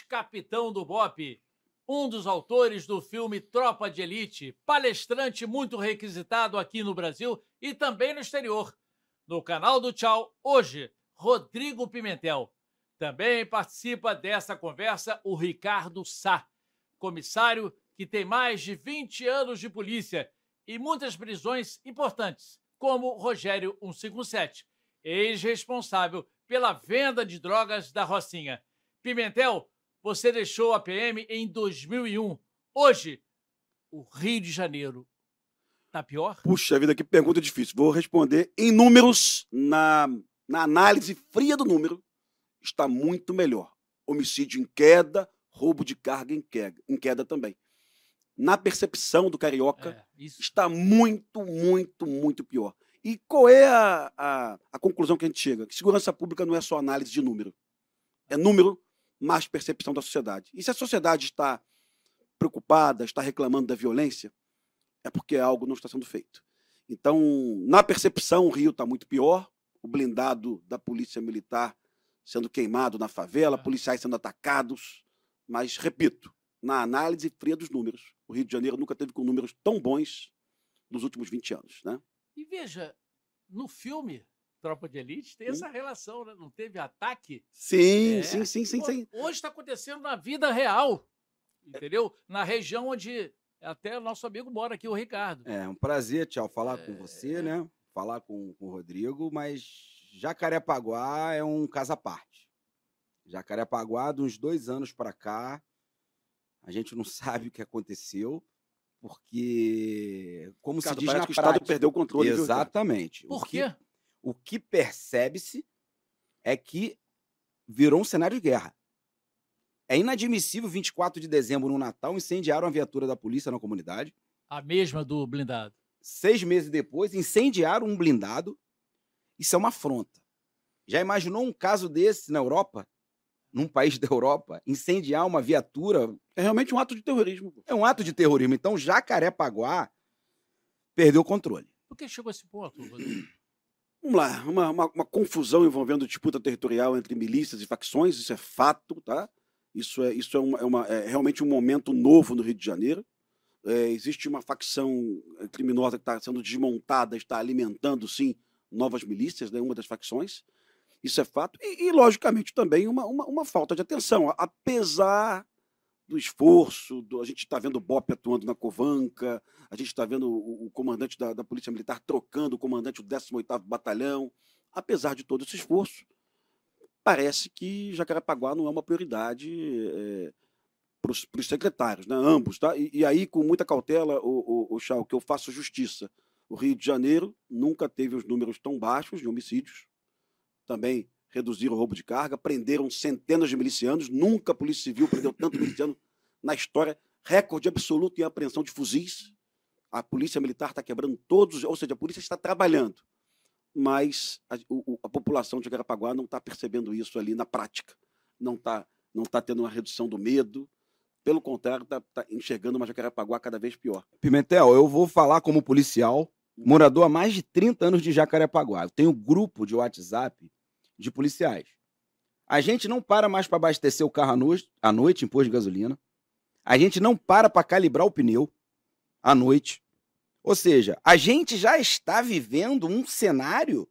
ex-capitão do BOP, um dos autores do filme Tropa de Elite, palestrante muito requisitado aqui no Brasil e também no exterior. No canal do Tchau, hoje, Rodrigo Pimentel. Também participa dessa conversa o Ricardo Sá, comissário que tem mais de 20 anos de polícia e muitas prisões importantes, como Rogério 157, ex-responsável pela venda de drogas da Rocinha. Pimentel, você deixou a PM em 2001. Hoje, o Rio de Janeiro está pior? Puxa vida, que pergunta difícil. Vou responder em números, na, na análise fria do número, está muito melhor. Homicídio em queda, roubo de carga em queda, em queda também. Na percepção do carioca, é, está muito, muito, muito pior. E qual é a, a, a, conclusão que a gente chega? Que segurança pública não é só análise de número. É número mais percepção da sociedade. E se a sociedade está preocupada, está reclamando da violência, é porque algo não está sendo feito. Então, na percepção, o Rio está muito pior. O blindado da polícia militar sendo queimado na favela, é. policiais sendo atacados. Mas, repito, na análise fria dos números, o Rio de Janeiro nunca teve com números tão bons nos últimos 20 anos. Né? E veja, no filme Tropa de Elite tem essa relação, né? Não teve ataque? Sim, é. sim, sim, sim, sim. Hoje está acontecendo na vida real, entendeu? Na região onde até o nosso amigo mora aqui, o Ricardo. É um prazer, tchau, falar é... com você, né? Falar com, com o Rodrigo, mas Jacarepaguá é um caso à parte. Jacarepaguá, de uns dois anos para cá, a gente não sabe o que aconteceu porque, como se diz na que o Estado perdeu o controle. Exatamente. Por quê? O que, percebe-se é que virou um cenário de guerra. É inadmissível, 24 de dezembro, no Natal, incendiaram a viatura da polícia na comunidade. A mesma do blindado. Seis meses depois, incendiaram um blindado. Isso é uma afronta. Já imaginou um caso desse na Europa? num país da Europa, incendiar uma viatura. É realmente um ato de terrorismo. É um ato de terrorismo. Então, Jacarepaguá perdeu o controle. Por que chegou a esse ponto, Rodrigo? Vamos lá, uma, uma, uma, confusão envolvendo disputa territorial entre milícias e facções, isso é fato, tá? Isso é, isso é, uma, é, uma, é realmente um momento novo no Rio de Janeiro. É, existe uma facção criminosa que está sendo desmontada, está alimentando, sim, novas milícias, né, uma das facções. Isso é fato. E, e logicamente, também uma, uma, uma, falta de atenção. Apesar do esforço, do, a gente está vendo o BOP atuando na Covanca, a gente está vendo o, o comandante da, da, Polícia Militar trocando o comandante do 18º Batalhão. Apesar de todo esse esforço, parece que Jacarepaguá não é uma prioridade é, para os secretários, né? ambos. Tá? E, e, aí, com muita cautela, o, o, o Chau, que eu faço justiça. O Rio de Janeiro nunca teve os números tão baixos de homicídios também reduziram o roubo de carga, prenderam centenas de milicianos, nunca a Polícia Civil prendeu tanto miliciano na história, recorde absoluto em apreensão de fuzis. A Polícia Militar está quebrando todos, ou seja, a polícia está trabalhando, mas a, o, a população de Garapaguá não está percebendo isso ali na prática, não está não tá tendo uma redução do medo, pelo contrário, está tá enxergando uma Jacarepaguá cada vez pior. Pimentel, eu vou falar como policial, morador há mais de 30 anos de Jacarepaguá. Eu tenho um grupo de WhatsApp de policiais. A gente não para mais para abastecer o carro à noite, à noite em posto de gasolina. A gente não para para calibrar o pneu à noite. Ou seja, a gente já está vivendo um cenário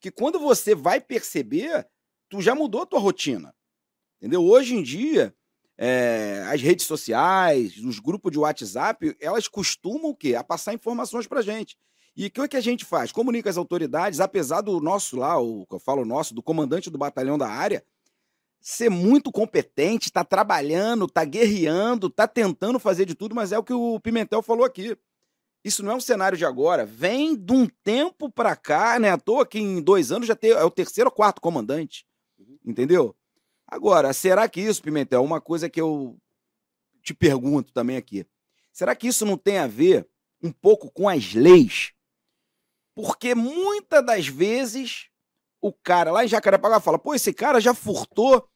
que quando você vai perceber, tu já mudou a tua rotina. Entendeu? Hoje em dia, é, as redes sociais, os grupos de WhatsApp, elas costumam o quê? A passar informações para gente. E o que, que a gente faz? Comunica as autoridades, apesar do nosso lá, o que eu falo nosso, do comandante do batalhão da área, ser muito competente, está trabalhando, está guerreando, está tentando fazer de tudo, mas é o que o Pimentel falou aqui. Isso não é um cenário de agora, vem de um tempo para cá, né? À toa que em dois anos já tem, é o terceiro ou quarto comandante. Uhum. Entendeu? Agora, será que isso, Pimentel, uma coisa que eu te pergunto também aqui. Será que isso não tem a ver um pouco com as leis? Porque muitas das vezes o cara lá em Jacarepaguá fala: pô, esse cara já furtou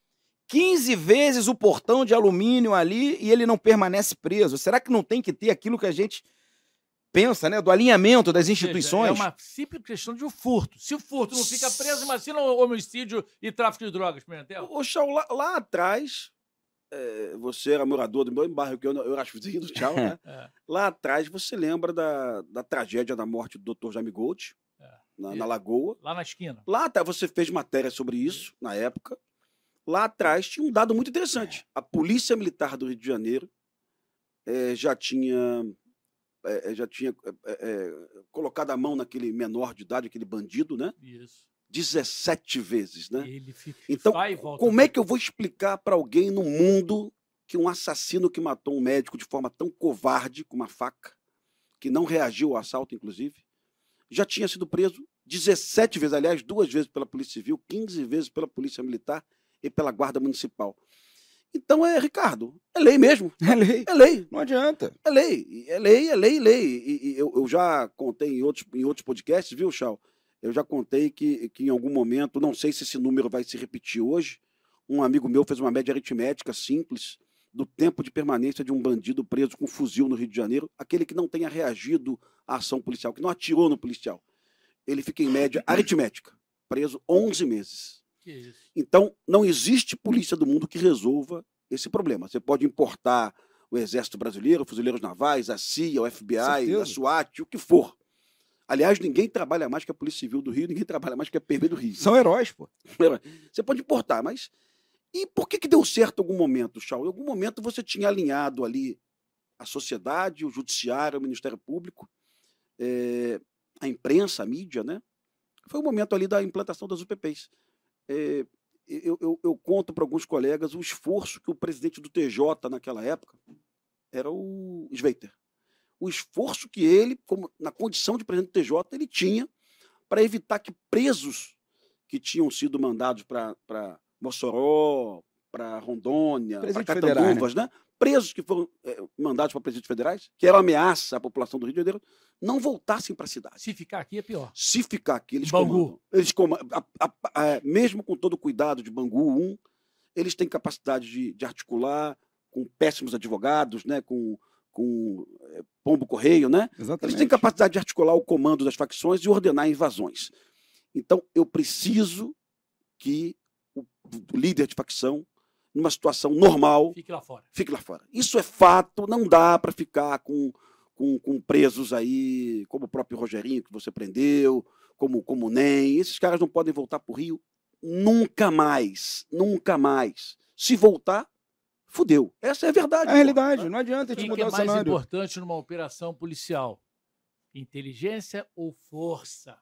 15 vezes o portão de alumínio ali e ele não permanece preso. Será que não tem que ter aquilo que a gente pensa, né? Do alinhamento das instituições? Seja, é uma simples questão de um furto. Se o furto não fica preso, imagina o homicídio e tráfico de drogas, Pimentel. O Chau, lá, lá atrás, você era morador do meu bairro, que eu, eu era vizinho do Tchau, né? É. Lá atrás você lembra da, da tragédia da morte do Dr. Jaime Gold, É. na, na Lagoa. Lá na esquina. Lá até você fez matéria sobre isso na época. Lá atrás tinha um dado muito interessante. A Polícia Militar do Rio de Janeiro eh, já tinha eh, já tinha colocado a mão naquele menor de idade, aquele bandido, né? Isso. 17 vezes, né? Ele fica, Então, vai e volta. Como é que eu vou explicar para alguém no mundo que um assassino que matou um médico de forma tão covarde, com uma faca, que não reagiu ao assalto, inclusive, já tinha sido preso 17 vezes, aliás, duas vezes pela Polícia Civil, 15 vezes pela Polícia Militar e pela Guarda Municipal. Então é, Ricardo, é lei mesmo. É lei. É lei. Não adianta. É lei, é lei, é lei, lei. E, e eu, eu já contei em outros, em outros podcasts, viu, Chau? Eu já contei que, que em algum momento, não sei se esse número vai se repetir hoje, um amigo meu fez uma média aritmética simples do tempo de permanência de um bandido preso com fuzil no Rio de Janeiro, aquele que não tenha reagido à ação policial, que não atirou no policial. Ele fica em média aritmética, preso 11 meses. Então, não existe polícia do mundo que resolva esse problema. Você pode importar o Exército Brasileiro, Fuzileiros Navais, a CIA, o FBI, a. SWAT, o que for. Aliás, ninguém trabalha mais que a Polícia Civil do Rio, ninguém trabalha mais que a PB do Rio. São heróis, pô. Você pode importar, mas. E por que, que deu certo em algum momento, Chau? Em algum momento você tinha alinhado ali a sociedade, o judiciário, o Ministério Público, eh, a imprensa, a mídia, né? Foi o momento ali da implantação das UPPs. Eh, eu, eu- eu conto para alguns colegas o esforço que o presidente do TJ naquela época era o Sveiter. O esforço que ele, como, na condição de presidente do TJ, ele tinha para evitar que presos que tinham sido mandados para Mossoró, para Rondônia, para federais, né? Catanduvas, né? presos que foram eh, mandados para presídios federais, que eram ameaça à população do Rio de Janeiro, não voltassem para a cidade. Se ficar aqui é pior. Se ficar aqui, eles Bangu. comandam. Eles comandam a- a- a- é, mesmo com todo o cuidado de Bangu 1, eles têm capacidade de, de articular com péssimos advogados, né? com, com é, pombo correio, né? Exatamente. Eles têm capacidade de articular o comando das facções e ordenar invasões. Então, eu preciso que o, o líder de facção, numa situação normal, Fique lá fora. fique lá fora. Isso é fato, não dá para ficar com, com, com presos aí, como o próprio Rogerinho que você prendeu, como, como o NEM. Esses caras não podem voltar para o Rio nunca mais. Nunca mais. Se voltar, fudeu. Essa é a verdade. É a realidade. Não adianta O a gente que, que mudar é o mais cenário. importante numa operação policial? Inteligência ou força?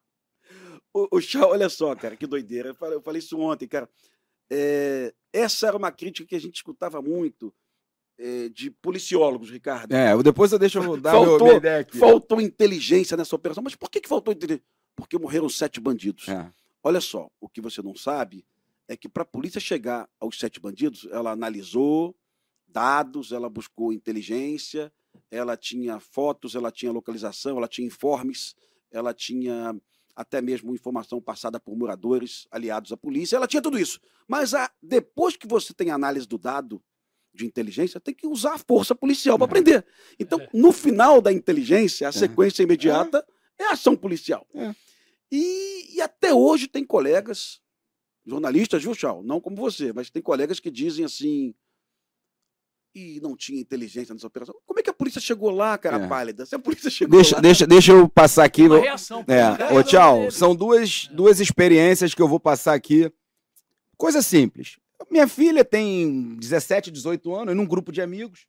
O, o Chá, olha só, cara, que doideira. Eu falei, eu falei isso ontem, cara. É, essa era uma crítica que a gente escutava muito é, de policiólogos, Ricardo. É, depois eu deixo eu dar Faltou- minha ideia aqui. Faltou inteligência nessa operação. Mas por que, que faltou inteligência? Porque morreram sete bandidos. É. Olha só, o que você não sabe é que para a polícia chegar aos sete bandidos, ela analisou dados, ela buscou inteligência, ela tinha fotos, ela tinha localização, ela tinha informes, ela tinha até mesmo informação passada por moradores aliados à polícia, ela tinha tudo isso. Mas a- depois que você tem análise do dado de inteligência, tem que usar a força policial para É. prender. Então, É. no final da inteligência, a sequência imediata é a ação policial. É. E, e até hoje tem colegas, jornalistas, viu, Chau? Não como você, mas tem colegas que dizem assim. E não tinha inteligência nessa operação. Como é que a polícia chegou lá, cara É. pálida? Se a polícia chegou Deixa, lá. deixa, deixa eu passar aqui. Uma reação. É, ô, tchau. São duas, duas experiências que eu vou passar aqui. Coisa simples. Minha filha tem 17, 18 anos, num grupo de amigos,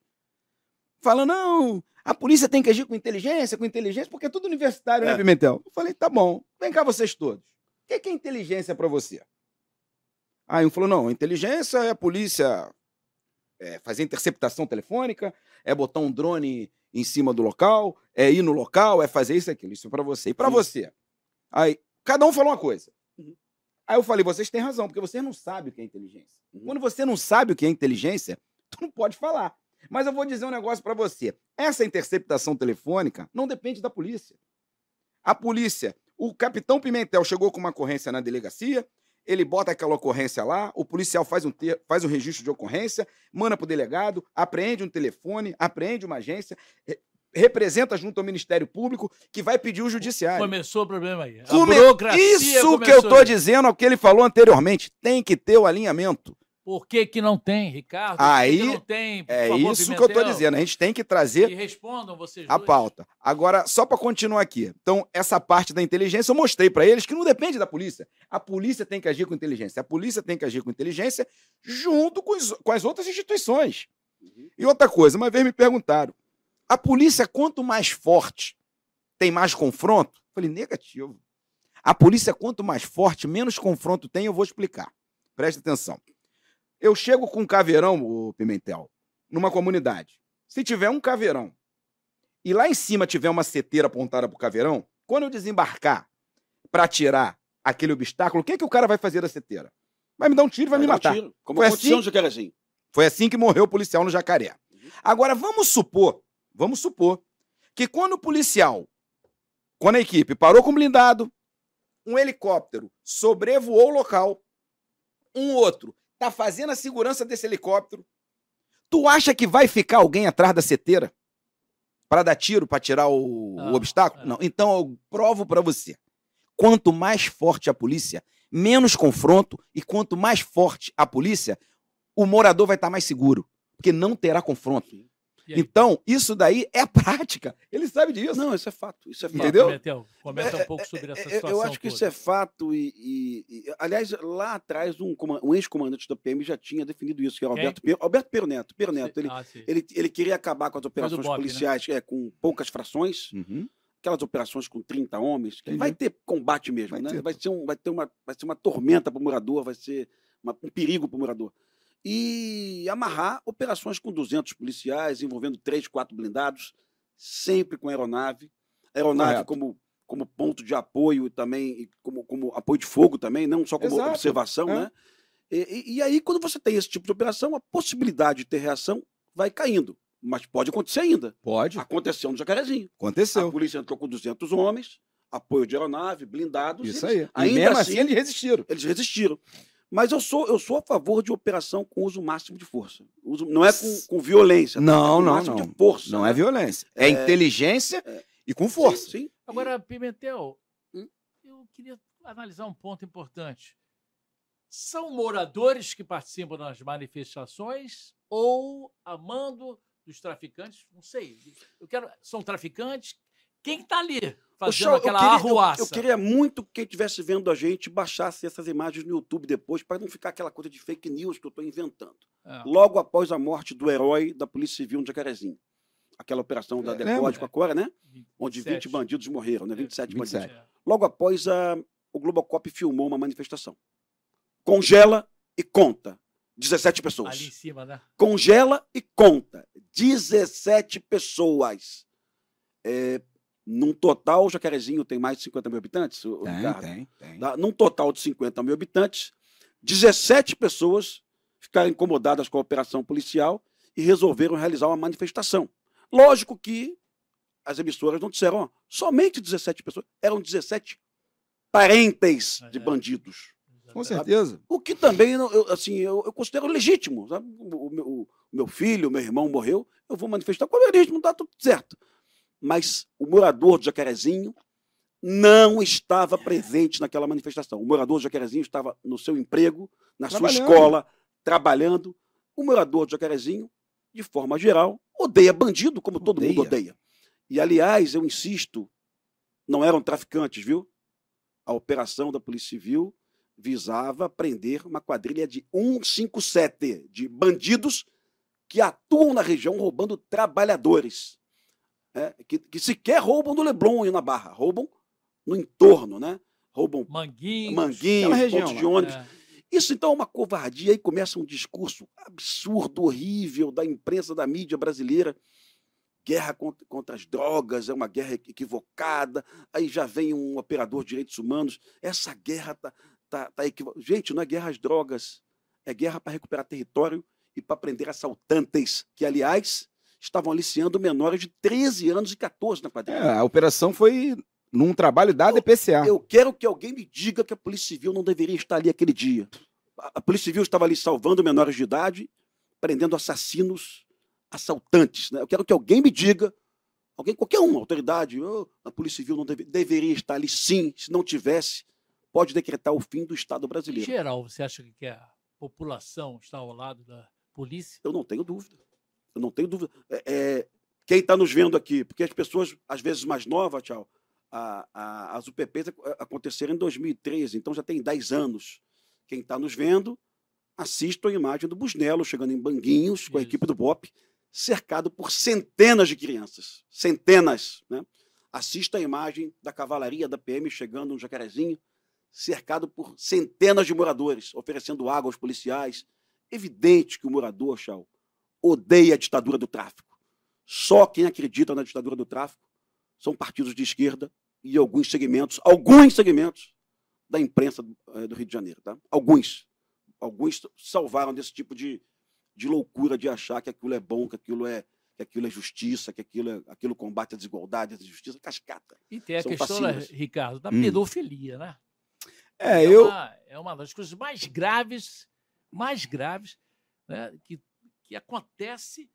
falando: não, a polícia tem que agir com inteligência, com inteligência, porque é tudo universitário, né, É. Pimentel? Eu falei: tá bom, vem cá vocês todos. O que que é inteligência pra você? Aí um falou: não, inteligência é a polícia é, fazer interceptação telefônica, é botar um drone em cima do local, é ir no local, é fazer isso e aquilo. Isso é pra você. E pra Sim. você? Aí, cada um falou uma coisa. Uhum. Aí eu falei, vocês têm razão, porque vocês não sabem o que é inteligência. Uhum. Quando você não sabe o que é inteligência, tu não pode falar. Mas eu vou dizer um negócio pra você. Essa interceptação telefônica não depende da polícia. A polícia, o capitão Pimentel chegou com uma ocorrência na delegacia, ele bota aquela ocorrência lá, o policial faz um, ter- faz um registro de ocorrência, manda pro delegado, apreende um telefone, apreende uma agência, re- representa junto ao Ministério Público, que vai pedir o judiciário. Começou o problema aí. A Come- burocracia Isso que eu aí. dizendo, é o que ele falou anteriormente. Tem que ter o alinhamento. Por que, que não tem, Ricardo? Aí, Por que que não tem? Por É favor, isso que eu Pimentel? dizendo. A gente tem que trazer E respondam vocês a dois. pauta. Agora, só para continuar aqui. Então, essa parte da inteligência eu mostrei para eles que não depende da polícia. A polícia tem que agir com inteligência. A polícia tem que agir com inteligência junto com, os- com as outras instituições. Uhum. E outra coisa, uma vez me perguntaram: a polícia, quanto mais forte, tem mais confronto? Eu falei, negativo. A polícia, quanto mais forte, menos confronto tem, eu vou explicar. Presta atenção. Eu chego com um caveirão, o Pimentel, numa comunidade. Se tiver um caveirão e lá em cima tiver uma seteira apontada pro caveirão, quando eu desembarcar para tirar aquele obstáculo, o que, que o cara vai fazer da seteira? Vai me dar um tiro e vai, me um matar. tiro, como Foi aconteceu assim? no Jacarezinho. Foi assim que morreu o policial no Jacaré. Agora, vamos supor, vamos supor, que quando o policial, quando a equipe parou com o blindado, um helicóptero sobrevoou o local, um outro tá fazendo a segurança desse helicóptero, tu acha que vai ficar alguém atrás da seteira para dar tiro, para tirar o, o Não, obstáculo? é. Não. Então eu provo para você. Quanto mais forte a polícia, menos confronto, e quanto mais forte a polícia, o morador vai estar mais seguro, porque não terá confronto. Então, isso daí é prática. Ele sabe disso. Não, isso é fato. Isso é fato. Entendeu? Comenta um pouco sobre essa É, é, situação. Eu acho que isso é toda. fato e, e- e- aliás, lá atrás um, um ex-comandante da PM já tinha definido isso, que é o Quem? Alberto Pero, Alberto Pero Neto. Pero Neto, ele, Ah, ele, ele queria acabar com as operações Bob, né? policiais é, com poucas frações, Uhum. aquelas operações com 30 homens, que vai ter combate mesmo, Vai né? ter. Vai, ser um, vai, ter uma, vai ser uma tormenta para o morador, vai ser uma- um perigo para o morador. E amarrar operações com 200 policiais, envolvendo três, quatro blindados, sempre com aeronave. Aeronave Correto. como, como ponto de apoio e também, como, como apoio de fogo também, não só como Exato. observação, É. né? E, e- aí, quando você tem esse tipo de operação, a possibilidade de ter reação vai caindo. Mas pode acontecer ainda. Pode. Aconteceu no Jacarezinho. A Aconteceu. polícia entrou com 200 homens, apoio de aeronave, blindados. Isso eles- aí. E Ainda mesmo assim, assim, eles resistiram. eles resistiram. Mas eu sou, eu sou a favor de operação com uso máximo de força. Uso, não é com, com violência. tá? Não, é com não, máximo não. de força. Não né? é violência. É, inteligência e com força. Sim, sim. Agora, Pimentel, Hum? eu queria analisar um ponto importante. São moradores que participam das manifestações ou a mando dos traficantes? Não sei. Eu quero. São traficantes? Quem está ali fazendo eu aquela queria- eu- arruaça? Eu, queria muito que quem estivesse vendo a gente baixasse essas imagens no YouTube depois, para não ficar aquela coisa de fake news que eu estou inventando. É. Logo após a morte do herói da Polícia Civil no Jacarezinho. Aquela operação da É, Decode com a Cora, né? Onde 20 27. bandidos morreram, né? É, 27 27. bandidos. É. Logo após, a, o Globocop filmou uma manifestação. Congela e conta. 17 pessoas. Ali em cima, né? Congela e conta. 17 pessoas. É, num total, Jacarezinho tem mais de 50 mil habitantes, o, Tem, Ricardo? tem, tem. Tá? Num total de 50 mil habitantes, 17 pessoas ficaram incomodadas com a operação policial e resolveram realizar uma manifestação. Lógico que as emissoras não disseram, ó, somente 17 pessoas, eram 17 parentes de É. bandidos. Com certeza. O que também, eu, assim, eu, eu considero legítimo. Sabe? O, o meu, o meu filho, o meu irmão morreu, eu vou manifestar com legítimo, está tudo certo. Mas o morador de Jacarezinho não estava presente naquela manifestação. O morador de Jacarezinho estava no seu emprego, na sua escola, trabalhando. O morador de Jacarezinho, de forma geral, odeia bandido, como todo mundo Odeia. odeia. E, aliás, eu insisto, não eram traficantes, viu? A operação da Polícia Civil visava prender uma quadrilha de 157 de bandidos que atuam na região roubando trabalhadores. Né? que, que sequer roubam do Leblon e na Barra, roubam no entorno, né? Roubam Manguinhos. manguinhos, região pontos de lá. ônibus. É. Isso então é uma covardia. Aí começa um discurso absurdo, horrível da imprensa, da mídia brasileira. Guerra contra, contra as drogas é uma guerra equivocada. Aí já vem um operador de direitos humanos. Essa guerra tá, tá, tá equivocada. Gente, não é guerra às drogas. É guerra para recuperar território e para prender assaltantes, que, aliás, estavam aliciando menores de 13 anos e 14 na É, quadrilha. a operação foi num trabalho da DPCA. Eu quero que alguém me diga que a Polícia Civil não deveria estar ali aquele dia. A a Polícia Civil estava ali salvando menores de idade, prendendo assassinos, assaltantes. Né? Eu quero que alguém me diga, alguém, qualquer uma, autoridade, "Oh, a Polícia Civil não deve- deveria estar ali sim. Se não tivesse, pode decretar o fim do Estado Em brasileiro. geral, você acha que a população está ao lado da polícia? Eu não tenho dúvida. Eu não tenho dúvida. É, é, quem está nos vendo aqui, porque as pessoas, às vezes mais novas, tchau, a, a, as UPPs aconteceram em 2013, então já tem 10 anos. Quem está nos vendo, assista a imagem do Busnelo chegando em Banguinhos com a Isso. equipe do BOP, cercado por centenas de crianças. Centenas. Né? Assista a imagem da cavalaria da PM chegando no Jacarezinho, cercado por centenas de moradores, oferecendo água aos policiais. Evidente que o morador, Chau, odeia a ditadura do tráfico. Só quem acredita na ditadura do tráfico são partidos de esquerda e alguns segmentos, alguns segmentos da imprensa do, eh, do Rio de Janeiro, tá? Alguns, alguns salvaram desse tipo de, de loucura de achar que aquilo é bom, que aquilo é que aquilo é justiça, que aquilo é aquilo combate a desigualdade, a injustiça, cascata. E tem a São questão, né, fascinas. Ricardo, da Hum. pedofilia, né? É, eu. Uma, é uma das coisas mais graves, mais graves, né, que, que acontece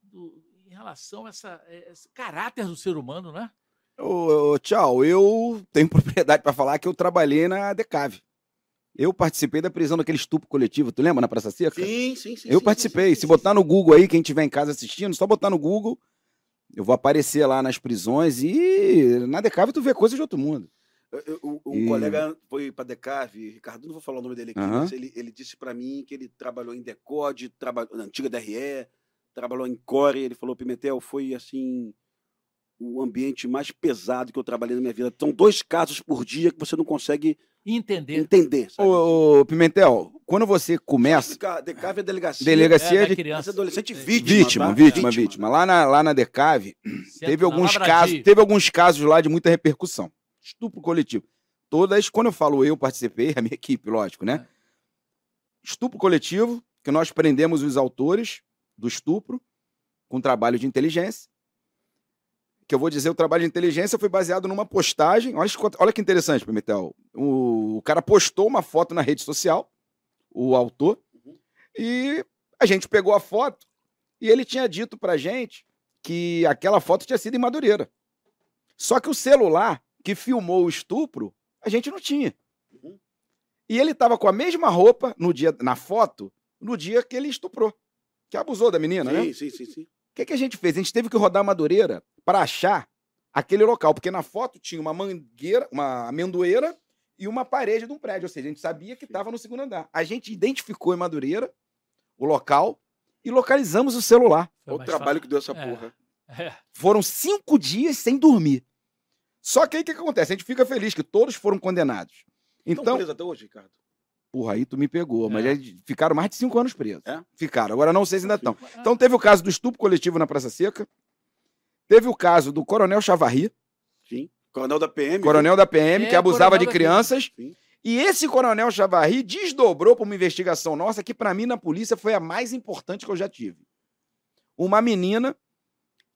do- em relação a essa, a esse caráter do ser humano, né? Ô, ô, tchau, eu tenho propriedade para falar que eu trabalhei na Decave. Eu participei da prisão daquele estupro coletivo, tu lembra na Praça Seca? Sim, sim, sim. eu sim, participei. sim, sim, Se botar no Google aí, quem estiver em casa assistindo, só botar no Google, eu vou aparecer lá nas prisões e na Decave tu vê coisas de outro mundo. Eu- eu- Um, E- colega foi para Decave, Ricardo, não vou falar o nome dele aqui, mas ele, ele disse para mim que ele trabalhou em Decode, trabalhou na antiga DRE, trabalhou em Core. Ele falou: Pimentel, foi assim o ambiente mais pesado que eu trabalhei na minha vida. São dois casos por dia que você não consegue Entender. entender. Sabe? Ô, ô, Pimentel, quando você começa. Deca- Decave é delegacia. Delegacia é, de- da criança. Mas adolescente É, vítima. Vítima, tá? vítima, vítima. Lá na, lá na Decave, teve alguns casos, teve alguns casos lá de muita repercussão. Estupro coletivo. Todas, quando eu falo eu participei, a minha equipe, lógico, né? Estupro coletivo, que nós prendemos os autores do estupro com trabalho de inteligência. Que eu vou dizer, o trabalho de inteligência foi baseado numa postagem. Olha, que- olha que interessante, Pimentel. O, o cara postou uma foto na rede social, o autor, e a gente pegou a foto e ele tinha dito pra gente que aquela foto tinha sido em Madureira. Só que o celular que filmou o estupro, a gente não tinha. Uhum. E ele tava com a mesma roupa no dia, na foto, no dia que ele estuprou. Que abusou da menina, né? Sim, sim, sim, sim. O que, que a gente fez? A gente teve que rodar Madureira para achar aquele local, porque na foto tinha uma mangueira, uma amendoeira e uma parede de um prédio. Ou seja, a gente sabia que estava no segundo andar. A gente identificou em Madureira o local e localizamos o celular. Foi Olha o trabalho fácil. que deu essa É. porra. É. Foram cinco dias sem dormir. Só que aí o que, acontece? A gente fica feliz que todos foram condenados. Estão Então, presos até hoje, Ricardo? porra, aí tu me pegou, mas É. eles ficaram mais de cinco anos presos. É? Ficaram. Agora não sei se ainda estão. Então teve o caso do estupro coletivo na Praça Seca. Teve o caso do Coronel Chavarri, Sim. Coronel da PM. coronel da PM, É, que abusava de crianças. Sim. E esse Coronel Chavarri desdobrou para uma investigação nossa que, para mim, na polícia, foi a mais importante que eu já tive. Uma menina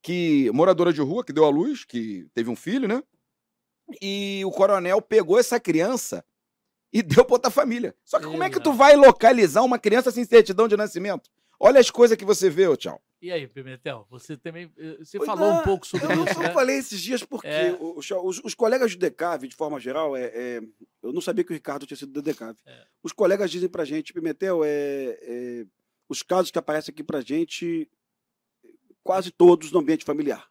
que moradora de rua, que deu à luz, que teve um filho, né? E o coronel pegou essa criança e deu para outra família. Só que como é que tu vai localizar uma criança sem certidão de nascimento? Olha as coisas que você vê, ô tchau. E aí, Pimentel, você também. eh, Você Pois falou não, um pouco sobre Eu, isso, eu né? falei esses dias porque É. o- o- os, os colegas do DECAV, de forma geral, é, é- eu não sabia que o Ricardo tinha sido do DECAV. É. Os colegas dizem pra gente, Pimentel, é, é, os casos que aparecem aqui pra gente, quase todos no ambiente familiar.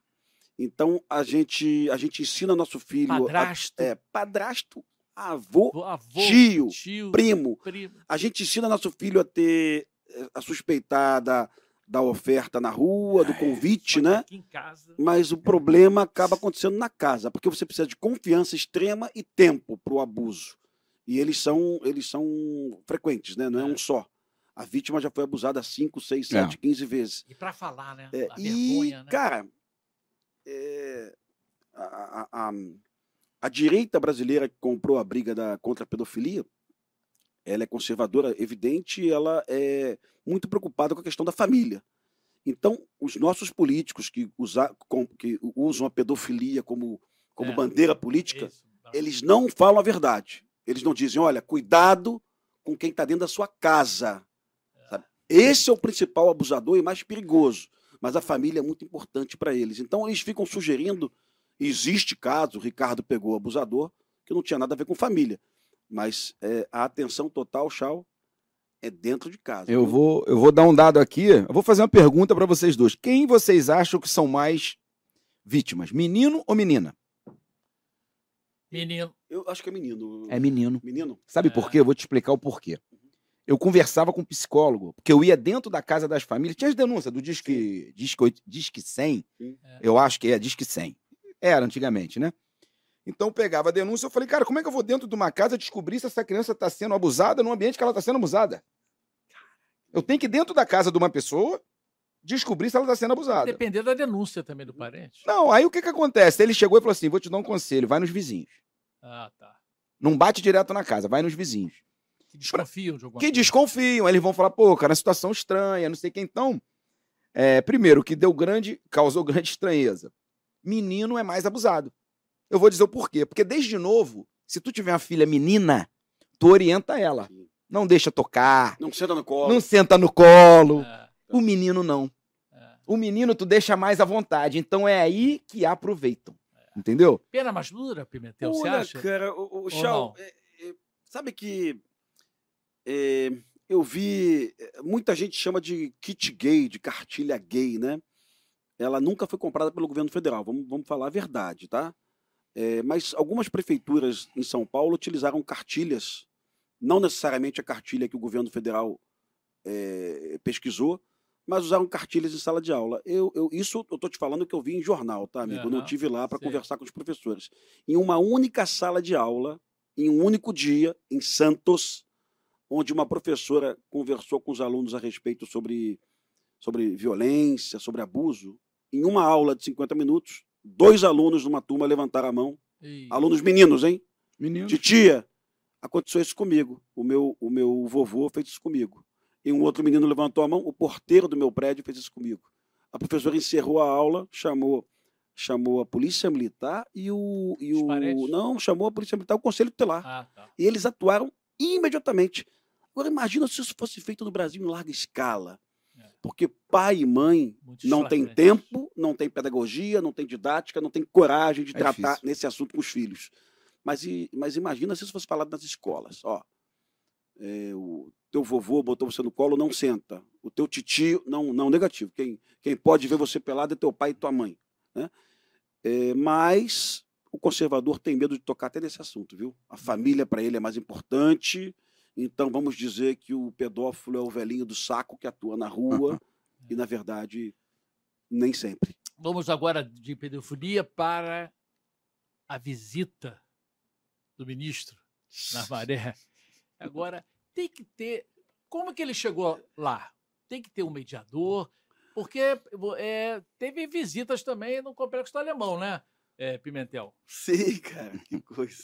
Então, a gente, a gente ensina nosso filho... a- Padrasto, é, padrasto, avô, avô, tio, tio, primo. primo. A gente ensina nosso filho a ter, eh, a suspeitar da, da oferta na rua, do convite, Só que né? Aqui em casa. Mas o problema acaba acontecendo na casa, porque você precisa de confiança extrema e tempo para o abuso. E eles são, eles são frequentes, né? Não é É. um só. A vítima já foi abusada 5, 6, É. 7, 15 vezes. E para falar, né? É, a e, vergonha, né? cara, é, a, a- a- direita brasileira que comprou a briga da, contra a pedofilia, ela é conservadora, evidente, e ela é muito preocupada com a questão da família. Então, os nossos políticos que, usa, que usam a pedofilia como, como É. bandeira política, Isso. eles não falam a verdade. Eles não dizem, olha, cuidado com quem está dentro da sua casa. sabe? Esse é o principal abusador e mais perigoso. Mas a família é muito importante para eles. Então eles ficam sugerindo, existe caso, o Ricardo pegou o abusador, que não tinha nada a ver com família. Mas é, a atenção total, Chau, é dentro de casa. Eu vou, eu vou dar um dado aqui. Eu vou fazer uma pergunta para vocês dois. Quem vocês acham que são mais vítimas, menino ou menina? Menino. Eu acho que é menino. É menino. Menino? Sabe É. por quê? Eu vou te explicar o porquê. Eu conversava com um psicólogo, porque eu ia dentro da casa das famílias. Tinha as denúncias do Disque, Disque, Disque 100. Sim. Eu acho que é Disque 100. Era antigamente, né? Então eu pegava a denúncia eu falei, cara, como é que eu vou dentro de uma casa descobrir se essa criança está sendo abusada no ambiente que ela está sendo abusada? Eu tenho que ir dentro da casa de uma pessoa descobrir se ela está sendo abusada. Depender da denúncia também do parente. Não, aí o que que acontece? Ele chegou e falou assim: vou te dar um conselho, vai nos vizinhos. Ah, tá. Não bate direto na casa, vai nos vizinhos. Que desconfiam de alguma Que coisa. desconfiam, eles vão falar, pô, cara, situação estranha, não sei o que. Então, é, primeiro, o que deu grande, causou grande estranheza. Menino é mais abusado. Eu vou dizer o porquê. Porque desde novo, se tu tiver uma filha menina, tu orienta ela. Sim. Não deixa tocar, Não senta no colo. não senta no colo. É, O menino não. é. O menino tu deixa mais à vontade. Então é aí que aproveitam. Entendeu? Pena mais dura, Pimentel, você Olha, acha? cara, o, o Chau, é, é, sabe que é, eu vi. é, Muita gente chama de kit gay, de cartilha gay, né? Ela nunca foi comprada pelo governo federal, vamos, vamos falar a verdade, tá? É, mas algumas prefeituras em São Paulo utilizaram cartilhas, não necessariamente a cartilha que o governo federal é, pesquisou, mas usaram cartilhas em sala de aula. Eu, eu- isso eu estou te falando que eu vi em jornal, tá, amigo? Eu não Aham, tive lá para conversar com os professores. Em uma única sala de aula, em um único dia, em Santos, onde uma professora conversou com os alunos a respeito sobre, sobre violência, sobre abuso, em uma aula de 50 minutos, dois alunos numa turma levantaram a mão. Ih, Alunos meninos, hein? Menino. Titia, aconteceu isso comigo. O meu, o meu vovô fez isso comigo. E um outro menino levantou a mão, o porteiro do meu prédio fez isso comigo. A professora encerrou a aula, chamou chamou a polícia militar e o. E o não, chamou a polícia militar, o conselho tutelar. Ah, tá. E eles atuaram imediatamente. Agora, imagina se isso fosse feito no Brasil em larga escala. É. Porque pai e mãe Muito não tem tempo, não tem pedagogia, não tem didática, não tem coragem de É tratar difícil. nesse assunto com os filhos. Mas, e- mas imagina se isso fosse falado nas escolas. Ó, é, o teu vovô botou você no colo, não senta. O teu titio, não, não negativo. Quem, quem pode ver você pelado é teu pai e tua mãe. Né? É, mas o conservador tem medo de tocar até nesse assunto, viu? A família para ele é mais importante. Então vamos dizer que o pedófilo é o velhinho do saco que atua na rua e na verdade nem sempre. Vamos agora de pedofilia para a visita do ministro na Maré. Agora, tem que ter. Como que ele chegou lá? Tem que ter um mediador, porque é, teve visitas também no Complexo do Alemão, né, é, Pimentel? Sim, cara, que coisa.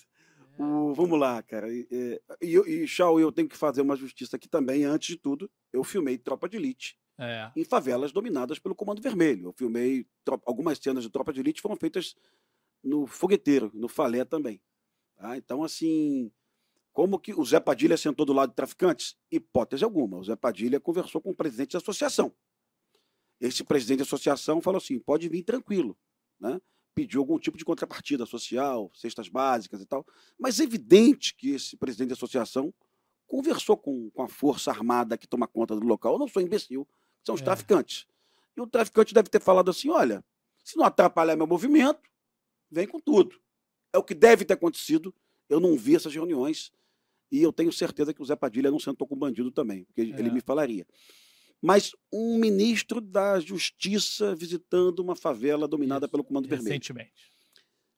O- vamos lá, cara. E, é, e, eu- e Shaw, eu tenho que fazer uma justiça aqui também. Antes de tudo, eu filmei Tropa de Elite É. em favelas dominadas pelo Comando Vermelho. Eu filmei algumas cenas de Tropa de Elite foram feitas no Fogueteiro, no Falé também. tá? Então, assim, como que o Zé Padilha sentou do lado de traficantes? Hipótese alguma. O Zé Padilha conversou com o presidente da associação. Esse presidente da associação falou assim: pode vir tranquilo, né? Pediu algum tipo de contrapartida social, cestas básicas e tal. Mas é evidente que esse presidente da associação conversou com, com a força armada que toma conta do local. Eu não sou imbecil, são os É. traficantes. E o traficante deve ter falado assim: olha, se não atrapalhar meu movimento, vem com tudo. É o que deve ter acontecido. Eu não vi essas reuniões e eu tenho certeza que o Zé Padilha não sentou com bandido também, porque ele É. me falaria. Mas um ministro da Justiça visitando uma favela dominada Isso, pelo Comando Vermelho. Recentemente.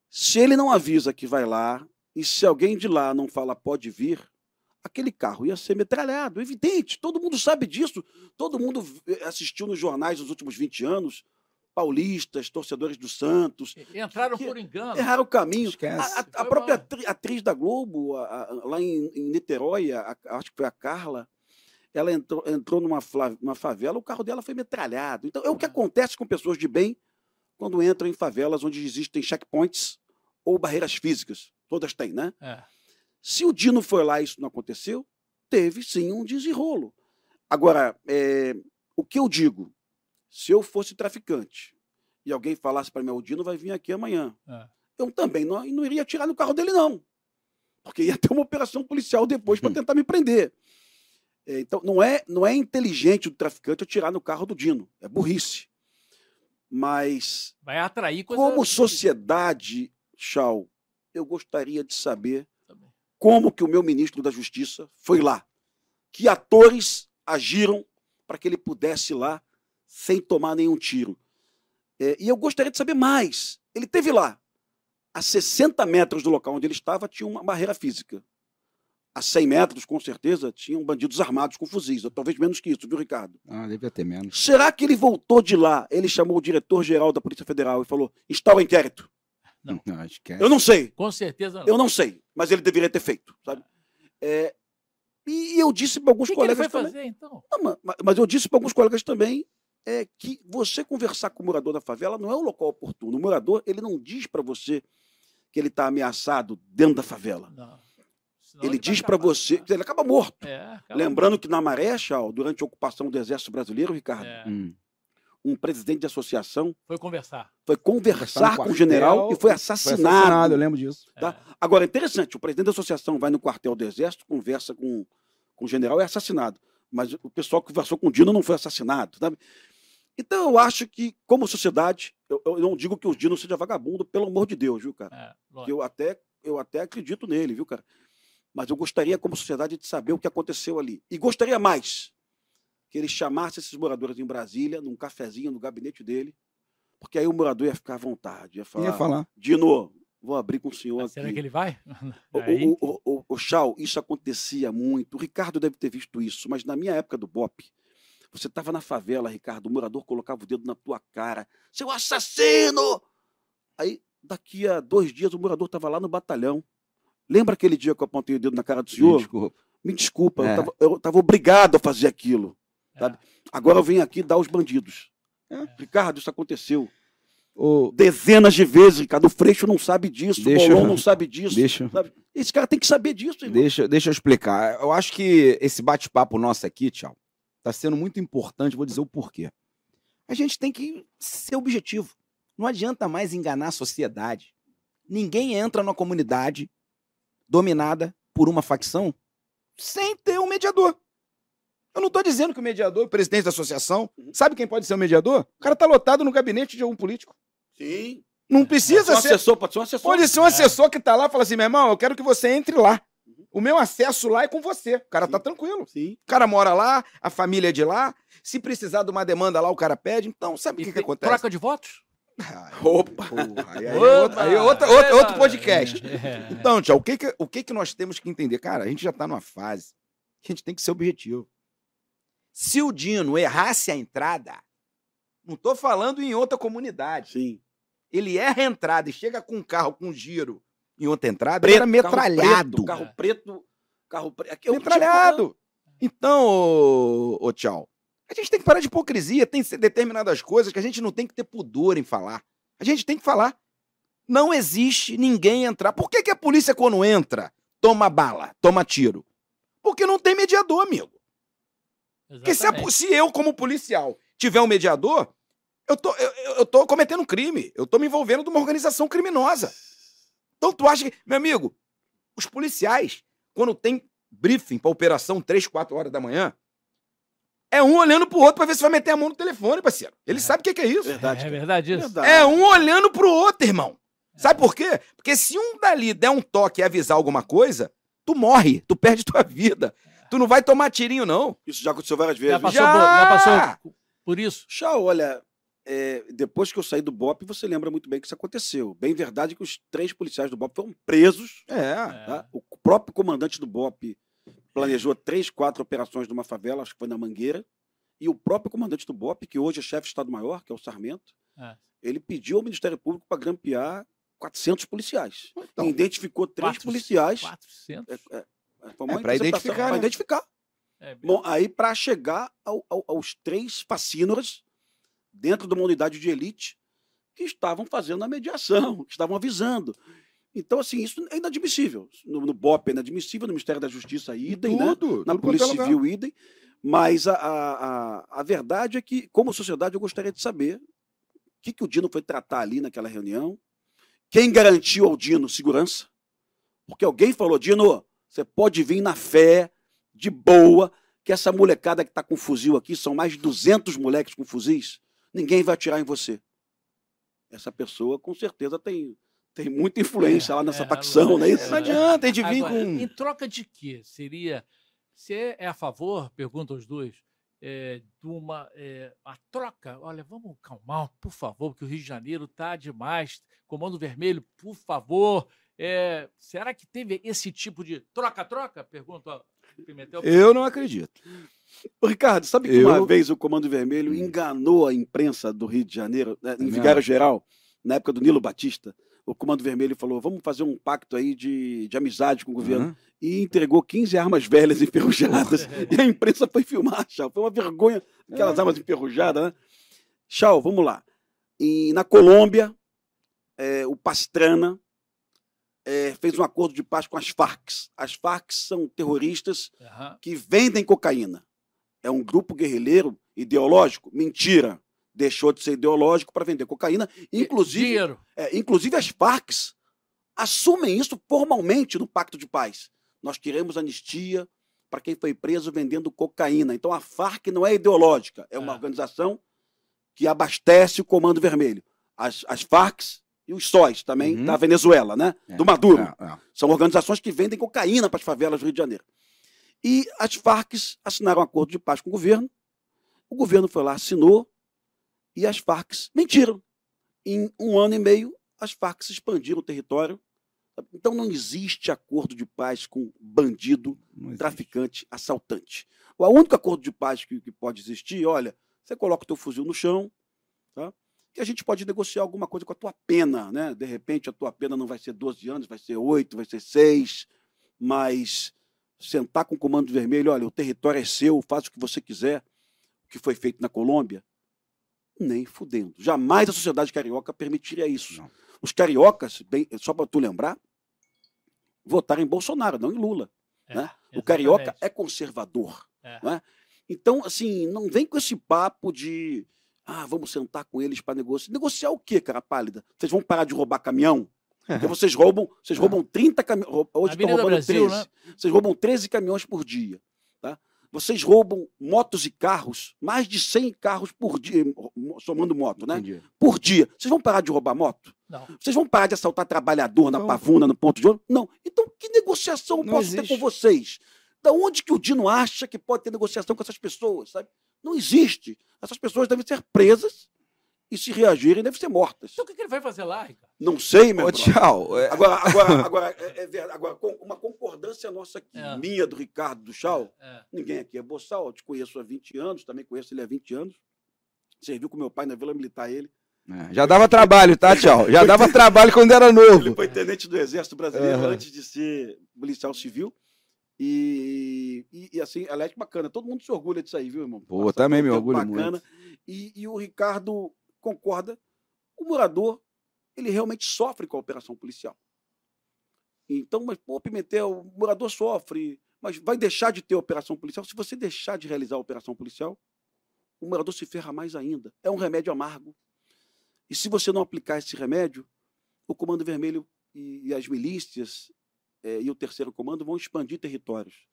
Se ele não avisa que vai lá, e se alguém de lá não fala pode vir, aquele carro ia ser metralhado. Evidente, todo mundo sabe disso. Todo mundo v- assistiu nos jornais nos últimos 20 anos. Paulistas, torcedores do Santos, Entraram Que- por engano. erraram o caminho. Esquece. A, a- a própria atriz da Globo, a- a- lá em, em Niterói, acho que foi a Carla, ela entrou, entrou numa, numa favela, o carro dela foi metralhado. Então, é o que acontece com pessoas de bem quando entram em favelas onde existem checkpoints ou barreiras físicas. Todas têm, né? É. Se o Dino foi lá e isso não aconteceu, teve sim um desenrolo. Agora, é, o que eu digo? Se eu fosse traficante e alguém falasse para mim, o Dino vai vir aqui amanhã, É. eu também não, não iria atirar no carro dele, não. Porque ia ter uma operação policial depois para Uhum. tentar me prender. É, então, não é, não é inteligente o traficante atirar no carro do Dino. É burrice. Mas, Vai atrair coisa. como sociedade, Chau, eu gostaria de saber como que o meu ministro da Justiça foi lá. Que atores agiram para que ele pudesse ir lá sem tomar nenhum tiro. É, e eu gostaria de saber mais. Ele teve lá. A 60 metros do local onde ele estava tinha uma barreira física. A 100 metros, com certeza, tinham bandidos armados com fuzis. Ou talvez menos que isso, viu, Ricardo? Ah, devia ter menos. Será que ele voltou de lá? Ele chamou o diretor-geral da Polícia Federal e falou: instaura o inquérito. Não. Não, esquece. Eu não sei. Com certeza não. Eu não sei, mas ele deveria ter feito, sabe? É, e eu disse para alguns O que, que ele colegas foi também. fazer, então? Não, ma- ma- mas eu disse para alguns colegas também é, que você conversar com o morador da favela não é o local oportuno. O morador ele não diz para você que ele está ameaçado dentro da favela. Não. Senão Ele diz para você que ele acaba morto. É, acaba- Lembrando que na Maré, Chau, durante a ocupação do Exército Brasileiro, Ricardo, É, Hum. um presidente de associação Foi conversar. foi Tá conversar no com o general e foi Foi assassinado. assassinado, eu lembro disso. Tá? É. Agora, é interessante, o presidente da associação vai no quartel do Exército, conversa com, com o general e é assassinado. Mas o pessoal que conversou com o Dino não foi assassinado. Sabe? Então, eu acho que, como sociedade, eu, eu não digo que o Dino seja vagabundo, pelo amor de Deus, viu, cara? É. Eu até, eu até acredito nele, viu, cara? Mas eu gostaria, como sociedade, de saber o que aconteceu ali. E gostaria mais que ele chamasse esses moradores em Brasília, num cafezinho no gabinete dele, porque aí o morador ia ficar à vontade, ia falar, Ia falar. Dino, vou abrir com o senhor Mas aqui. será que ele vai? O, o, o, o Chau, isso acontecia muito. O Ricardo deve ter visto isso, mas na minha época do BOP, você estava na favela, Ricardo, o morador colocava o dedo na tua cara. Seu assassino! Aí, daqui a dois dias, o morador estava lá no batalhão. Lembra aquele dia que eu apontei o dedo na cara do senhor? Desculpa. Me desculpa, É. eu estava obrigado a fazer aquilo. É. sabe? Agora eu venho aqui dar os bandidos. É. Ricardo, isso aconteceu. Ô, Dezenas de vezes, Ricardo. O Freixo não sabe disso, Deixa o Bolon não sabe disso. deixa, sabe? Esse cara tem que saber disso, irmão. deixa, deixa eu explicar. Eu acho que esse bate-papo nosso aqui, tchau, tá sendo muito importante. Vou dizer o porquê. A gente tem que ser objetivo. Não adianta mais enganar a sociedade. Ninguém entra numa comunidade dominada por uma facção sem ter um mediador. Eu não estou dizendo que o mediador, o presidente da associação, Uhum. sabe quem pode ser o mediador? O cara tá lotado no gabinete de algum político. Sim. Não precisa um ser. assessor, pode ser um assessor. Pode ser um É. assessor que tá lá e fala assim: meu irmão, eu quero que você entre lá. O meu acesso lá é com você. O cara tá Sim. tranquilo. Sim. O cara mora lá, a família é de lá. Se precisar de uma demanda lá, o cara pede. Então, sabe o que, que acontece? Troca de votos? Ai, Opa! porra, aí, aí, é Opa! outro, aí é outra- outro, podcast. É. Então, Tchau, o, que, que, o que, que nós temos que entender? Cara, a gente já tá numa fase que a gente tem que ser objetivo. Se o Dino errasse a entrada, não tô falando em outra comunidade. Sim. Ele erra a entrada e chega com um carro com giro em outra entrada, Preto, ele era metralhado. Carro preto. Carro preto. Aqui o que eu tinha metralhado. Então, ô, ô, tchau. A gente tem que parar de hipocrisia. Tem determinadas coisas que a gente não tem que ter pudor em falar. A gente tem que falar. Não existe ninguém entrar. Por que, que a polícia, quando entra, toma bala, toma tiro? Porque não tem mediador, amigo. Porque se, a se eu, como policial, tiver um mediador, eu tô, eu, eu- tô cometendo um crime. Eu tô me envolvendo numa organização criminosa. Então tu acha que. Meu amigo, os policiais, quando tem briefing pra operação 3, 4 horas da manhã, é um olhando pro outro pra ver se vai meter a mão no telefone, parceiro. Ele É. sabe o que, que é isso. Verdade. É cara. verdade isso? Verdade. É um olhando pro outro, irmão. Sabe por quê? Porque se um dali der um toque e avisar alguma coisa, tu morre, tu perde tua vida. Tu não vai tomar tirinho, não. Isso já aconteceu várias vezes. Já viu? passou, Já! por- já passou por isso? Tchau, olha. é, depois que eu saí do BOP, você lembra muito bem que isso aconteceu. Bem verdade que os três policiais do BOP foram presos. É. tá? O próprio comandante do BOP planejou três, quatro operações numa favela, acho que foi na Mangueira. E o próprio comandante do BOP, que hoje é chefe de Estado-Maior, que é o Sarmento, É. ele pediu ao Ministério Público para grampear 400 policiais. Então, Identificou três Quatro- policiais. 400? É, é, É, pra interceptação, identificar, pra né? identificar. É, Bom, aí para chegar ao- ao- aos três facínoras dentro de uma unidade de elite que estavam fazendo a mediação, que estavam avisando. Então, assim, isso é inadmissível. No, no BOP é inadmissível, no Ministério da Justiça, idem, né? tudo, na tudo Polícia é lugar. Civil, idem. Mas a, a, a, a verdade é que, como sociedade, eu gostaria de saber o que, que o Dino foi tratar ali naquela reunião, quem garantiu ao Dino segurança, porque alguém falou, Dino, você pode vir na fé, de boa, que essa molecada que está com fuzil aqui, são mais de 200 moleques com fuzis, ninguém vai atirar em você. Essa pessoa, com certeza, tem, tem muita influência É, lá nessa é, facção, não é isso? Não adianta a gente vir com. Em troca de quê? Seria. Você é a favor, pergunta aos dois, é, de uma é, a troca? Olha, vamos calmar, por favor, porque o Rio de Janeiro está demais. Comando Vermelho, por favor. É, será que teve esse tipo de troca-troca? Pergunta ao Pimentel. Eu não acredito. Ô, Ricardo, sabe que uma Eu- vez o Comando Vermelho enganou a imprensa do Rio de Janeiro, né, em Vigário. Geral, na época do Nilo Batista? O Comando Vermelho falou: vamos fazer um pacto aí de, de amizade com o governo. Aham. E entregou 15 armas velhas enferrujadas. E a imprensa foi filmar, Chau. Foi uma vergonha, aquelas É. armas enferrujadas, né? Chau, vamos lá. E na Colômbia, eh, o Pastrana eh, fez um acordo de paz com as Farc. As Farc são terroristas Aham. que vendem cocaína. É um grupo guerrilheiro ideológico? Mentira. Deixou de ser ideológico para vender cocaína. Inclusive, Dinheiro. é, inclusive as Farc assumem isso formalmente no Pacto de Paz. Nós queremos anistia para quem foi preso vendendo cocaína. Então a Farc não é ideológica, é uma Ah. organização que abastece o Comando Vermelho. As, as Farc e os SOIs também Uhum. da Venezuela, né? É, Do Maduro. é, é. São organizações que vendem cocaína para as favelas do Rio de Janeiro. E as Farc assinaram um acordo de paz com o governo. O governo foi lá, assinou, e as Farc mentiram. Em um ano e meio, as Farc expandiram o território. Então não existe acordo de paz com bandido, traficante, assaltante. O único acordo de paz que, que pode existir, olha, você coloca o teu fuzil no chão, tá? que a gente pode negociar alguma coisa com a tua pena, né? De repente a tua pena não vai ser 12 anos, vai ser 8, vai ser 6, mas sentar com o comando vermelho, olha, o território é seu, faz o que você quiser, o que foi feito na Colômbia, nem fudendo. Jamais a sociedade carioca permitiria isso. Não. Os cariocas, bem, só para tu lembrar, votaram em Bolsonaro, não em Lula. É, né? O carioca é conservador. É. não é? Então, assim, não vem com esse papo de ah, vamos sentar com eles para negociar. Negociar o quê, cara pálida? Vocês vão parar de roubar caminhão? Porque vocês roubam, vocês roubam 30 caminhões. Hoje estão roubando Brasil, 13. né? Vocês roubam 13 caminhões por dia. Vocês roubam motos e carros, mais de 100 carros por dia, somando moto, né? Entendi. Por dia. Vocês vão parar de roubar moto? Não. Vocês vão parar de assaltar trabalhador na Não. pavuna, no ponto de ônibus? Não. Então, que negociação eu posso ter existe. com vocês? Da onde que o Dino acha que pode ter negociação com essas pessoas, sabe? Não existe. Essas pessoas devem ser presas e, se reagirem, devem ser mortas. Então o que, que ele vai fazer lá, Ricardo? Não sei, meu brother. tchau. é, Agora, agora, agora, é, é verdade. Agora, com- uma concordância nossa aqui, É. minha, do Ricardo, do Chau, É. ninguém aqui é boçal, eu te conheço há 20 anos, também conheço ele há 20 anos. Serviu com meu pai na Vila Militar, ele. é, Já dava trabalho, tá, tchau? Já dava trabalho quando era Ele novo. foi tenente do Exército Brasileiro Aham. antes de ser policial civil. E, e, e, assim, ela é bacana. Todo mundo se orgulha disso aí, viu, irmão? Pô, Passar também me orgulho muito. E, e o Ricardo concorda. O morador, ele realmente sofre com a operação policial. Então, mas, pô, Pimentel, o morador sofre, mas vai deixar de ter operação policial? Se você deixar de realizar a operação policial, o morador se ferra mais ainda. É um remédio amargo. E se você não aplicar esse remédio, o Comando Vermelho e, e as milícias eh, e o terceiro comando vão expandir territórios.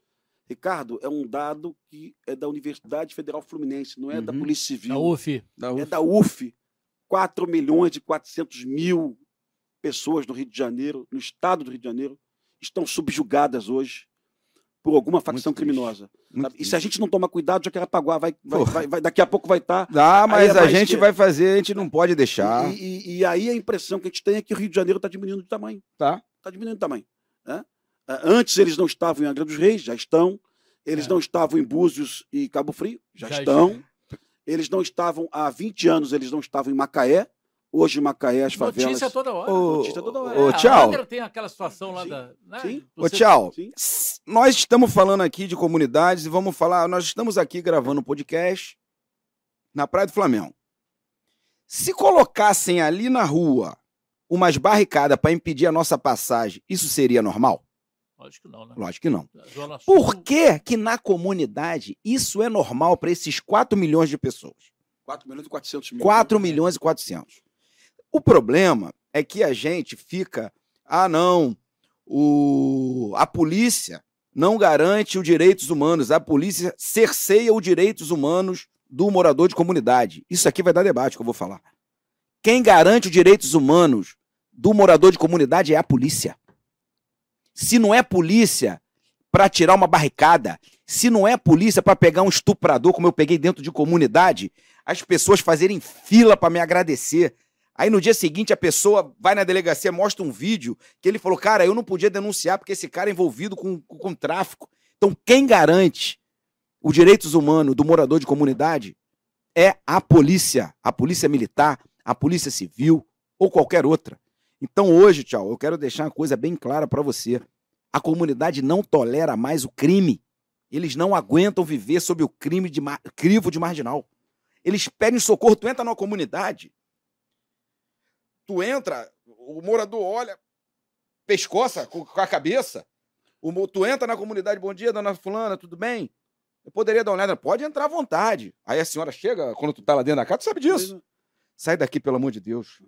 Ricardo, é um dado que é da Universidade Federal Fluminense, não é da Uhum. Polícia Civil. Da UF. Da É UF. da UF. 4 milhões e 400 mil pessoas do Rio de Janeiro, no estado do Rio de Janeiro, estão subjugadas hoje por alguma facção criminosa. E se a gente não tomar cuidado, Jacarepaguá vai, vai, Pô. vai, vai- daqui a pouco vai estar. Dá, mas é a gente que- vai fazer, a gente não pode deixar. E, e- e aí a impressão que a gente tem é que o Rio de Janeiro está diminuindo de tamanho. Tá. Está diminuindo de tamanho. né? Ah, Antes eles não estavam em Angra dos Reis, já estão. Eles É. não estavam em Búzios e Cabo Frio, já, Já estão. Eles não estavam há 20 anos, eles não estavam em Macaé. Hoje em Macaé as favelas. Notícia toda hora. Ô, Notícia toda hora. ô, É, tchau. A tem aquela situação lá Sim, da. Né? sim. Ô, tchau. Sim. Nós estamos falando aqui de comunidades e vamos falar. Nós estamos aqui gravando um podcast na Praia do Flamengo. Se colocassem ali na rua umas barricadas para impedir a nossa passagem, isso seria normal? Lógico que não, né? Lógico que não. Sul- Por que que na comunidade isso é normal para esses 4 milhões de pessoas? 4 milhões e 400 mil. 4 milhões e 400. O problema é que a gente fica, ah não, o, a polícia não garante os direitos humanos. A polícia cerceia os direitos humanos do morador de comunidade. Isso aqui vai dar debate que eu vou falar. Quem garante os direitos humanos do morador de comunidade é a polícia. Se não é polícia para tirar uma barricada, se não é polícia para pegar um estuprador, como eu peguei dentro de comunidade, as pessoas fazerem fila para me agradecer. Aí no dia seguinte a pessoa vai na delegacia, mostra um vídeo que ele falou: Cara, eu não podia denunciar porque esse cara é envolvido com, com, com tráfico. Então, quem garante os direitos humanos do morador de comunidade é a polícia, a polícia militar, a polícia civil ou qualquer outra. Então, hoje, tchau, eu quero deixar uma coisa bem clara para você. A comunidade não tolera mais o crime. Eles não aguentam viver sob o crime de crivo de marginal. Eles pedem socorro. Tu entra numa comunidade, tu entra, o morador olha, pescoça com a cabeça. O, tu entra na comunidade, bom dia, dona Fulana, tudo bem? Eu poderia dar uma olhada, pode entrar à vontade. Aí a senhora chega, quando tu tá lá dentro da casa, tu sabe disso. Sai daqui, pelo amor de Deus.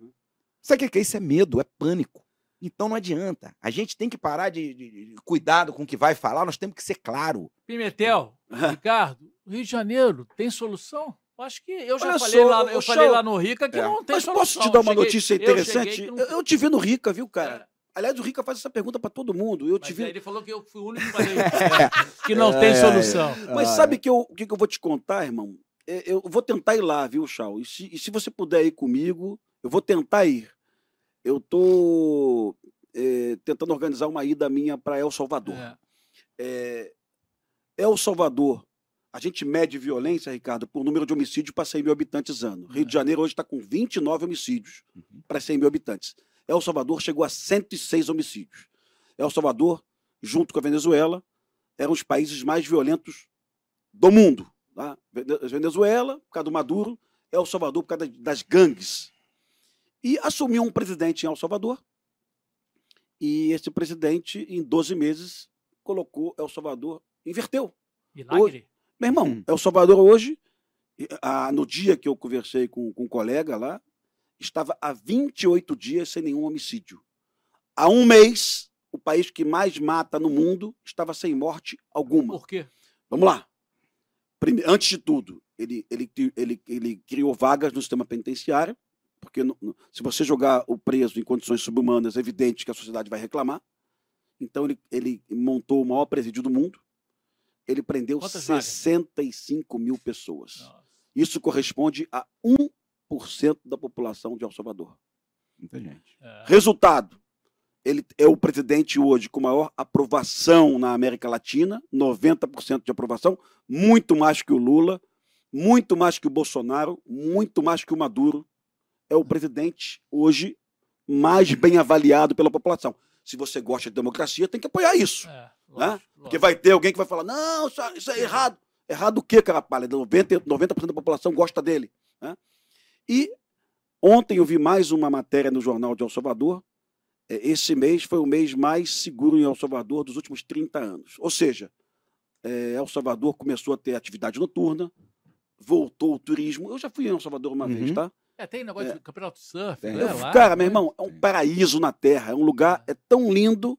Sabe o que é isso? É medo, é pânico. Então não adianta. A gente tem que parar de, de, de cuidado com o que vai falar, nós temos que ser claro. Pimentel, Ricardo, Rio de Janeiro tem solução? Acho que eu já Olha falei, só, lá, eu falei lá no Rica que é. não tem Mas solução. posso te dar uma cheguei, notícia interessante? Eu, não... eu, te vi no Rica, viu, cara? É. Aliás, o Rica faz essa pergunta para todo mundo. Eu Mas te vi... ele falou que eu fui o único que falei que não é, tem solução. É, Mas sabe que eu, o que, que eu vou te contar, irmão? É, eu vou tentar ir lá, viu, Chau? E se, e se você puder ir comigo, eu vou tentar ir. Eu tô é, tentando organizar uma ida minha para El Salvador. É. É, El Salvador, a gente mede violência, Ricardo, por número de homicídios para 100 mil habitantes ano. Rio de Janeiro hoje está com 29 homicídios uhum. para 100 mil habitantes. El Salvador chegou a 106 homicídios. El Salvador, junto com a Venezuela, eram os países mais violentos do mundo. Tá? Venezuela, por causa do Maduro, El Salvador, por causa das gangues. E assumiu um presidente em El Salvador. E esse presidente, em 12 meses, colocou El Salvador, inverteu. Milagre? Hoje, meu irmão, hum. El Salvador hoje, no dia que eu conversei com, com um colega lá, estava há 28 dias sem nenhum homicídio. Há um mês, o país que mais mata no mundo estava sem morte alguma. Por quê? Vamos lá. Antes de tudo, ele, ele, ele, ele criou vagas no sistema penitenciário, porque no, no, se você jogar o preso em condições subhumanas, é evidente que a sociedade vai reclamar. Então ele, ele montou o maior presídio do mundo. Ele prendeu Quantas 65 vagas? mil pessoas. Nossa. Isso corresponde a um 1% da população de El Salvador. Muita gente. É. Resultado: ele é o presidente hoje com maior aprovação na América Latina, 90% de aprovação, muito mais que o Lula, muito mais que o Bolsonaro, muito mais que o Maduro. É o presidente hoje mais bem avaliado pela população. Se você gosta de democracia, tem que apoiar isso. É, lógico, né? Lógico. Porque vai ter alguém que vai falar: não, isso, isso é errado. Errado o quê, cara pálida? 90%, 90 da população gosta dele. Né? E ontem eu vi mais uma matéria no Jornal de El Salvador. É, esse mês foi o mês mais seguro em El Salvador dos últimos 30 anos. Ou seja, é, El Salvador começou a ter atividade noturna, voltou o turismo. Eu já fui em El Salvador uma uhum. vez, tá? É, tem negócio é. de campeonato de surf, né? Lá, cara, meu irmão, é um paraíso na Terra. É um lugar é tão lindo.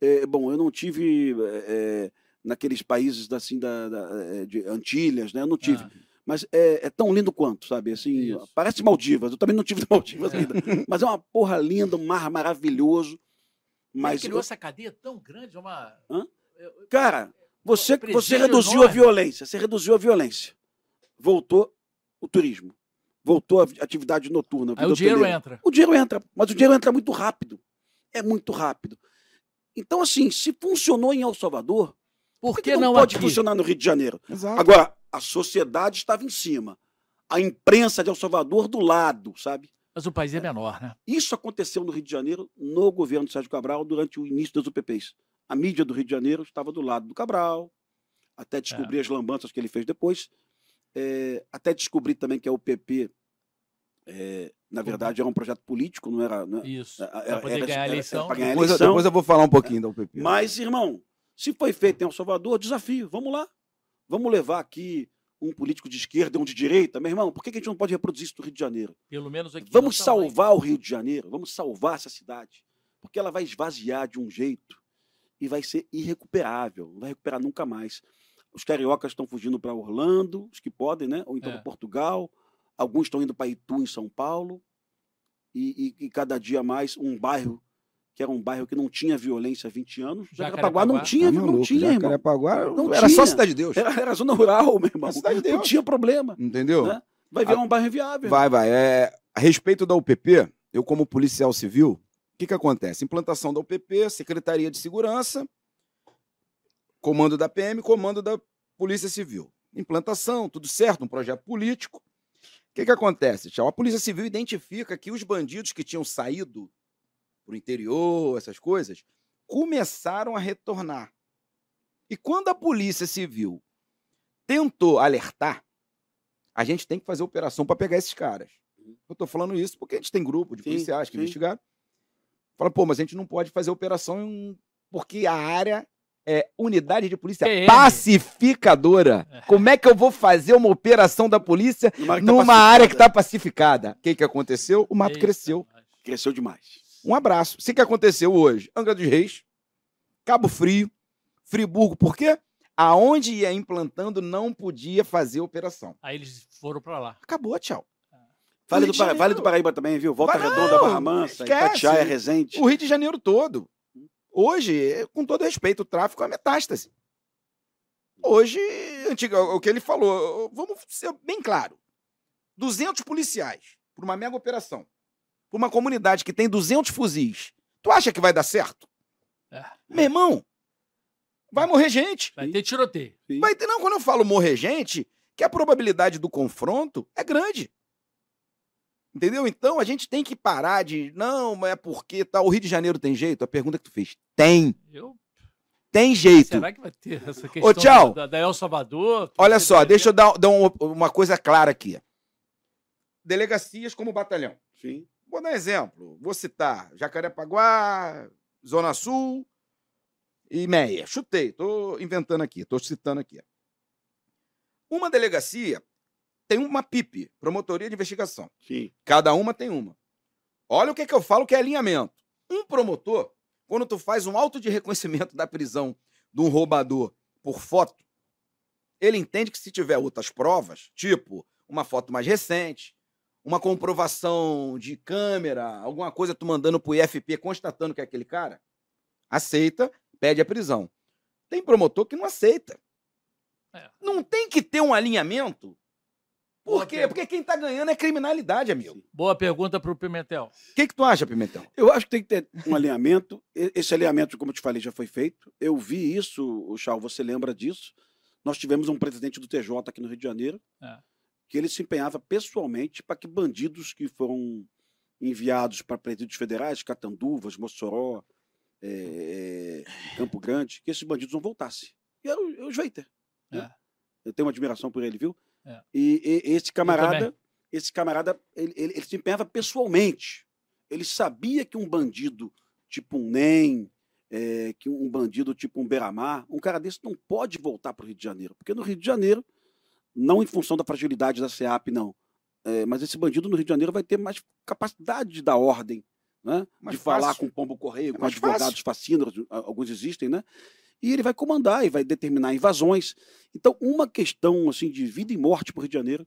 É, bom, eu não tive é, naqueles países assim da, da, de Antilhas, né? Eu não tive. Ah mas é, é, tão lindo quanto, sabe? Assim, Isso. parece Maldivas. Eu também não tive Maldivas ainda. mas é uma porra linda, um mar maravilhoso. Mas criou eu... essa cadeia tão grande, uma. Hã? Cara, você, você reduziu enorme. a violência. Você reduziu a violência. Voltou o turismo. Voltou a atividade noturna. Aí o dinheiro entra. O dinheiro entra, mas o dinheiro entra muito rápido. É muito rápido. Então, assim, se funcionou em El Salvador, por que, que não, não pode aqui? funcionar no Rio de Janeiro? Exato. Agora, a sociedade estava em cima. A imprensa de El Salvador do lado, sabe? Mas o país é menor, né? Isso aconteceu no Rio de Janeiro, no governo de Sérgio Cabral, durante o início das UPPs. A mídia do Rio de Janeiro estava do lado do Cabral, até descobrir é. as lambanças que ele fez depois, é, até descobrir também que a UPP, é, na verdade, era um projeto político, não era. Não, é, Isso, para poder era, ganhar a eleição. Era, ganhar depois, eleição. depois eu vou falar um pouquinho da UPP. Mas, irmão, se foi feito em El Salvador, desafio, vamos lá. Vamos levar aqui um político de esquerda e um de direita, meu irmão, por que a gente não pode reproduzir isso no Rio de Janeiro? Pelo menos aqui. Vamos salvar o Rio de Janeiro, vamos salvar essa cidade, porque ela vai esvaziar de um jeito. e vai ser irrecuperável, não vai recuperar nunca mais. Os cariocas estão fugindo para Orlando, os que podem, né? Ou então É. para Portugal. Alguns estão indo para Itu, em São Paulo. E, e- e cada dia mais um bairro que era um bairro que não tinha violência há 20 anos. Jacarepaguá não tinha, Tá não tinha, irmão. Jacarepaguá Não era só tinha. Cidade de Deus. Era, era zona rural, meu irmão. Era Cidade de Não Deus. tinha problema. Entendeu? Né? Vai virar um bairro inviável. Vai, vai. É, a respeito da UPP, eu, como policial civil, o que, que acontece? Implantação da UPP, Secretaria de Segurança, comando da PM, comando da Polícia Civil. Implantação, tudo certo, um projeto político. O que, que acontece, tchau? A Polícia Civil identifica que os bandidos que tinham saído para o interior, essas coisas, começaram a retornar. E quando a Polícia Civil tentou alertar, a gente tem que fazer operação para pegar esses caras. Eu estou falando isso porque a gente tem grupo de Sim, policiais que sim. investigaram. Fala, pô, mas a gente não pode fazer operação porque a área é unidade de polícia PM. pacificadora. Como é que eu vou fazer uma operação da polícia Numa área que tá numa área que pacificada. está pacificada? O que, que aconteceu? O mato Eita, cresceu. nós. Cresceu demais. Um abraço. Isso que aconteceu hoje. Angra dos Reis, Cabo Frio, Friburgo. Por quê? Aonde ia implantando não podia fazer operação. Aí eles foram pra lá. Acabou, tchau. Vale do, Para- vale do Paraíba também, viu? Volta Redonda, Barra Mansa, esquece. Itatiaia, Resende. O Rio de Janeiro todo. Hoje, é, com todo respeito, o tráfico é metástase. Hoje, antiga, o que ele falou, vamos ser bem claro. 200 policiais por uma mega operação. Por uma comunidade que tem 200 fuzis. Tu acha que vai dar certo? É. Meu irmão, vai morrer gente. Vai ter tiroteio. Vai ter, não, quando eu falo morrer gente, que a probabilidade do confronto é grande. Entendeu? Então a gente tem que parar de. Não, mas é porque tá, o Rio de Janeiro tem jeito? A pergunta que tu fez. Tem. Eu, Tem jeito. será que vai ter essa questão tchau. Da, da El Salvador? Olha só, deixa eu ver- dar, dar um- uma coisa clara aqui. Delegacias como batalhão. Sim. Vou dar um exemplo. Vou citar Jacarepaguá, Zona Sul e Meia. Chutei, tô inventando aqui, tô citando aqui. Uma delegacia tem uma PIP, Promotoria de Investigação. Sim. Cada uma tem uma. Olha o que, que eu falo que é alinhamento. Um promotor, quando tu faz um auto de reconhecimento da prisão de um roubador por foto, ele entende que se tiver outras provas, tipo uma foto mais recente, uma comprovação de câmera, alguma coisa tu mandando pro IFP constatando que é aquele cara, aceita, pede a prisão. Tem promotor que não aceita. É. Não tem que ter um alinhamento. Por Boa quê? pergunta. Porque quem tá ganhando é criminalidade, amigo. Boa pergunta pro Pimentel. O que, que tu acha, Pimentel? Eu acho que tem que ter um alinhamento. Esse alinhamento, como eu te falei, já foi feito. Eu vi isso, o Chal, você lembra disso? Nós tivemos um presidente do TJ aqui no Rio de Janeiro, É. que ele se empenhava pessoalmente para que bandidos que foram enviados para presídios federais, Catanduvas, Mossoró, eh, eh, Campo Grande, que esses bandidos não voltassem. E era o, o né? Eu tenho uma admiração por ele, viu? É. E, e esse camarada, esse camarada, ele, ele, ele se empenhava pessoalmente. Ele sabia que um bandido tipo um NEM, eh, que um bandido tipo um Beramar, um cara desse não pode voltar para o Rio de Janeiro. Porque no Rio de Janeiro, não em função da fragilidade da SEAP, não. eh, mas esse bandido no Rio de Janeiro vai ter mais capacidade de dar ordem, né? Mais de falar fácil. com o pombo correio, É com mais advogados fascínoros, a- alguns existem, né? E ele vai comandar e vai determinar invasões. Então, uma questão assim de vida e morte para o Rio de Janeiro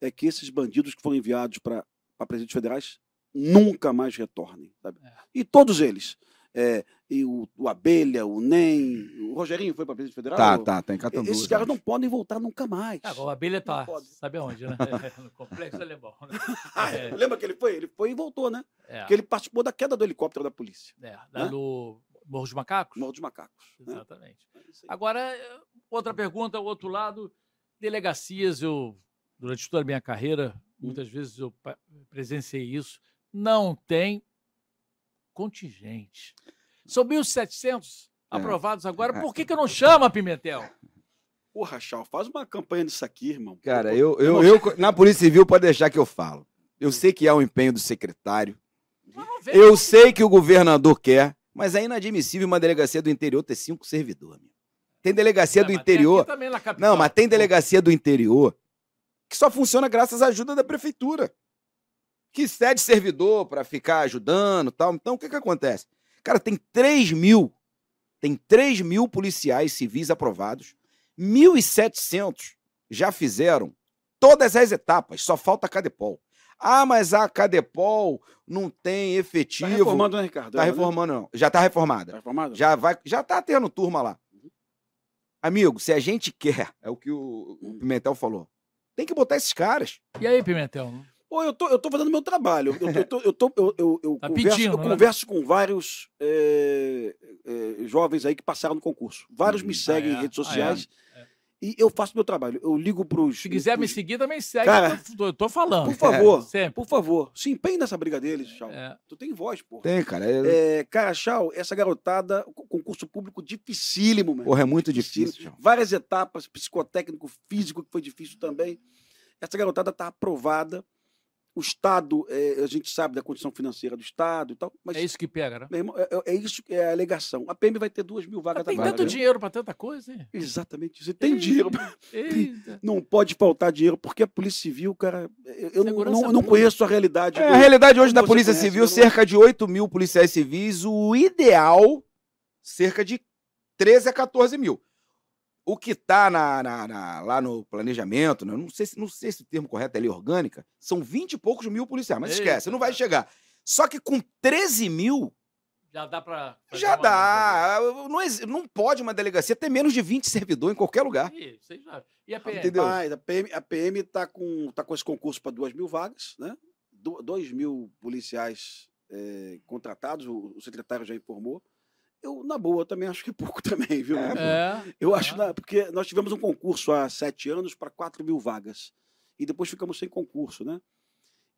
é que esses bandidos que foram enviados para presídios federais nunca mais retornem. sabe? É. E todos eles. é, e o, o Abelha, o NEM, o Rogerinho foi para presídio federal? Tá, tá, tá em Catanduva. Esses caras não podem voltar nunca mais. Ah, o Abelha tá, pode. sabe aonde, né? no Complexo Alemão. Né? Ah, É. Lembra que ele foi? Ele foi e voltou, né? É, Porque ele participou da queda do helicóptero da polícia. é, da né? do Morro dos Macacos? Morro dos Macacos. né? Exatamente. É aí. Agora, outra pergunta, o outro lado, delegacias, eu, durante toda a minha carreira, Hum. muitas vezes eu presenciei isso, não tem contingente. São 1.700 É. aprovados agora, por que, que não chama, Pimentel? Porra, Chal, faz uma campanha nisso aqui, irmão. Cara, eu, eu, não- eu, na Polícia Civil, pode deixar que eu falo. Eu sei que há o empenho do secretário. Eu sei que o governador quer, mas é inadmissível uma delegacia do interior ter cinco servidores. meu. Tem delegacia É, do interior. Não, mas tem delegacia do interior que só funciona graças à ajuda da prefeitura. Que cede servidor para ficar ajudando e tal. Então, o que, que acontece? Cara, tem 3 mil tem 3 mil policiais civis aprovados, 1.700 já fizeram todas as etapas, só falta a Cadepol. Ah, mas a Cadepol não tem Tá efetivo. reformando, né, Ricardo? Tá Ela, né? reformando, não. Já tá reformada. Tá reformado? Já vai, já tá tendo turma lá. Amigo, se a gente quer, é o que o, o Pimentel falou. Tem que botar esses caras. E aí, Pimentel? Pô, eu tô, eu tô fazendo meu trabalho. Eu, eu, tô- eu, tô- eu, eu, eu Tá converso, pedindo, eu né? converso com vários é, é, jovens aí que passaram no concurso. Vários me Hum. seguem Ah, é? em redes Ah, é? sociais. É. E eu faço meu trabalho. Eu ligo pros. Se quiser me pros- seguir, também segue. Cara, eu tô, eu tô falando. Por favor, Sempre. por favor, se empenhe nessa briga deles, Chau. É. Tu tem voz, pô. Tem, cara. É, É, cara, Chau, essa garotada, co- concurso público dificílimo, mano. porra, é muito difícil. João. Várias etapas, psicotécnico, físico, que foi difícil também. Essa garotada está aprovada. O Estado, é, a gente sabe da condição financeira do Estado e tal, mas É isso que pega, né? irmão, é, é- é isso que é a alegação. A PM vai ter duas mil vagas Mas tem tanto né? dinheiro pra tanta coisa, hein? Exatamente. Você tem dinheiro. Eita. Não pode faltar dinheiro, porque a Polícia Civil, cara, eu- não, não, não conheço a realidade. É, do- a realidade hoje como da Polícia conhece, Civil, não- cerca de 8 mil policiais civis. O ideal, cerca de 13 a 14 mil. O que está na, na- na- lá no planejamento, né, não, sei se, não sei se o termo correto é lei orgânica, são 20 e poucos mil policiais. Mas Eita, esquece, não vai chegar. Só que com 13 mil, Já dá fazer já dá. Não, exi- não pode uma delegacia ter menos de 20 servidores em qualquer lugar. Já. E a PM? Entendeu? Mas a PM, a PM tá com, tá com esse concurso para duas mil vagas, né? Do- Dois mil policiais eh, contratados, o, o secretário já informou. Eu, na boa, também acho que é pouco também, viu? É. Eu acho, Ah. na- porque nós tivemos um concurso há sete anos para quatro mil vagas. E depois ficamos sem concurso, né?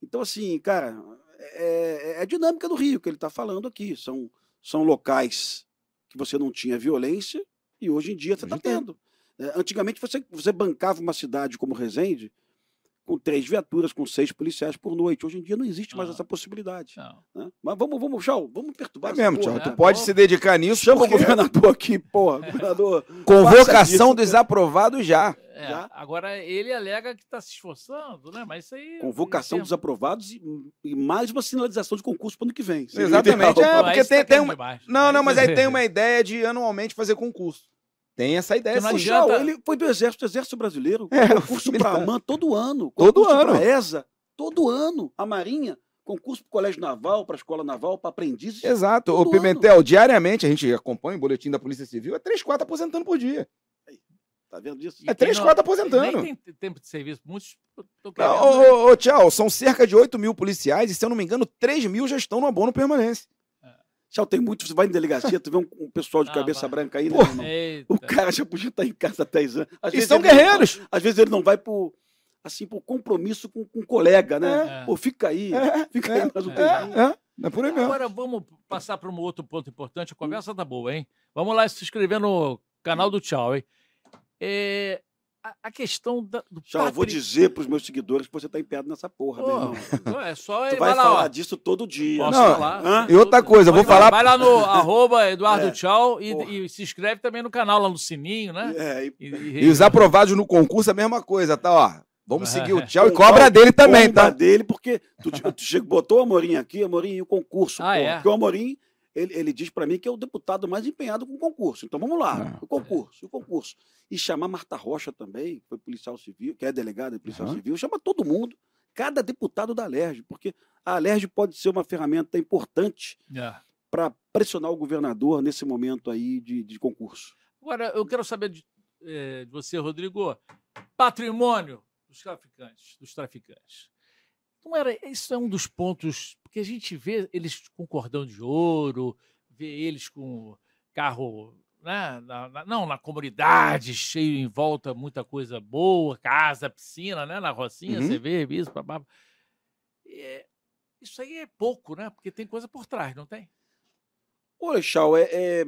Então, assim, cara, é, é a dinâmica do Rio que ele está falando aqui. São, são locais que você não tinha violência e hoje em dia você está tendo. É, antigamente você, você bancava uma cidade como Resende com três viaturas, com seis policiais por noite. Hoje em dia não existe mais Ah. essa possibilidade. Né? Mas vamos, vamos, Chau, vamos perturbar É essa mesmo, porra, Tiago. é, Tu pode bom. se dedicar nisso. Chama o porque governador aqui, porra. Governador. Convocação disso, desaprovado já. É, Já? Agora ele alega que está se esforçando, né? Mas isso aí. Convocação dos aprovados e, e mais uma sinalização de concurso para o ano que vem. O Exatamente, é, porque tem- tá tem uma- demais. Não, não, mas aí tem uma ideia de anualmente fazer concurso. Tem essa ideia não. O adianta- Chau, ele foi do Exército, Exército Brasileiro. É, concurso para a AMAN todo ano. Todo ano. Para a ESA, todo ano. A Marinha, concurso para o Colégio Naval, para a Escola Naval, para aprendizes. Exato. Ô, Pimentel, diariamente a gente acompanha o boletim da Polícia Civil, é 3, 4 aposentando por dia. Tá vendo disso? E É quem 3, não- 4 Nem aposentando. tem tempo de serviço. Muitos. Ô, ô, tchau, são cerca de 8 mil policiais e, se eu não me engano, 3 mil já estão no abono permanência. Tchau, tem muito. Você vai em delegacia, tu vê um, um pessoal de Ah, cabeça vai. branca aí, né? Eita. O cara já podia estar em casa há 10 anos. Às E vezes são não vai- guerreiros. às vezes ele não vai por, assim, por compromisso com, com um colega, né? É. Pô, fica aí, É, fica é, aí mais um é. tempinho. É, é, é por aí mesmo. Agora vamos passar para um outro ponto importante. A conversa tá boa, hein? Vamos lá se inscrever no canal do Tchau, hein? É, a, a questão da, do Tchau, eu vou patri- dizer pros meus seguidores que você tá empenhado nessa porra, meu irmão. Pô, é só Tu vai lá, falar ó. disso todo dia. Posso Não, falar? hã? E outra coisa, vou Vai- falar. Vai lá no arroba Eduardo É. Tchau e, e se inscreve também no canal, lá no sininho, né? É, e E, e- E os aprovados no concurso, a mesma coisa, tá? Ó, vamos seguir o tchau e cobra dele também, tá? dele, porque tu, tu chega- botou o Amorim aqui, Amorim, e o concurso. Ah, porra, é? Porque o Amorim, ele, ele diz para mim que é o deputado mais empenhado com o concurso. Então vamos lá, Ah. o concurso, o concurso. E chamar Marta Rocha também, que foi policial civil, que é delegada de policial Aham. civil, chama todo mundo, cada deputado da Alerj, porque a Alerj pode ser uma ferramenta importante É. para pressionar o governador nesse momento aí de, de concurso. Agora, eu quero saber de, eh, de você, Rodrigo. Patrimônio dos traficantes, dos traficantes. Não era, isso é um dos pontos, porque a gente vê eles com cordão de ouro, vê eles com carro, né, na- na- não, na comunidade, cheio em volta, muita coisa boa, casa, piscina, né, na Rocinha, Uhum. você vê isso, babá. É, isso aí é pouco, né? Porque tem coisa por trás, não tem? Olha, Chau, é, é-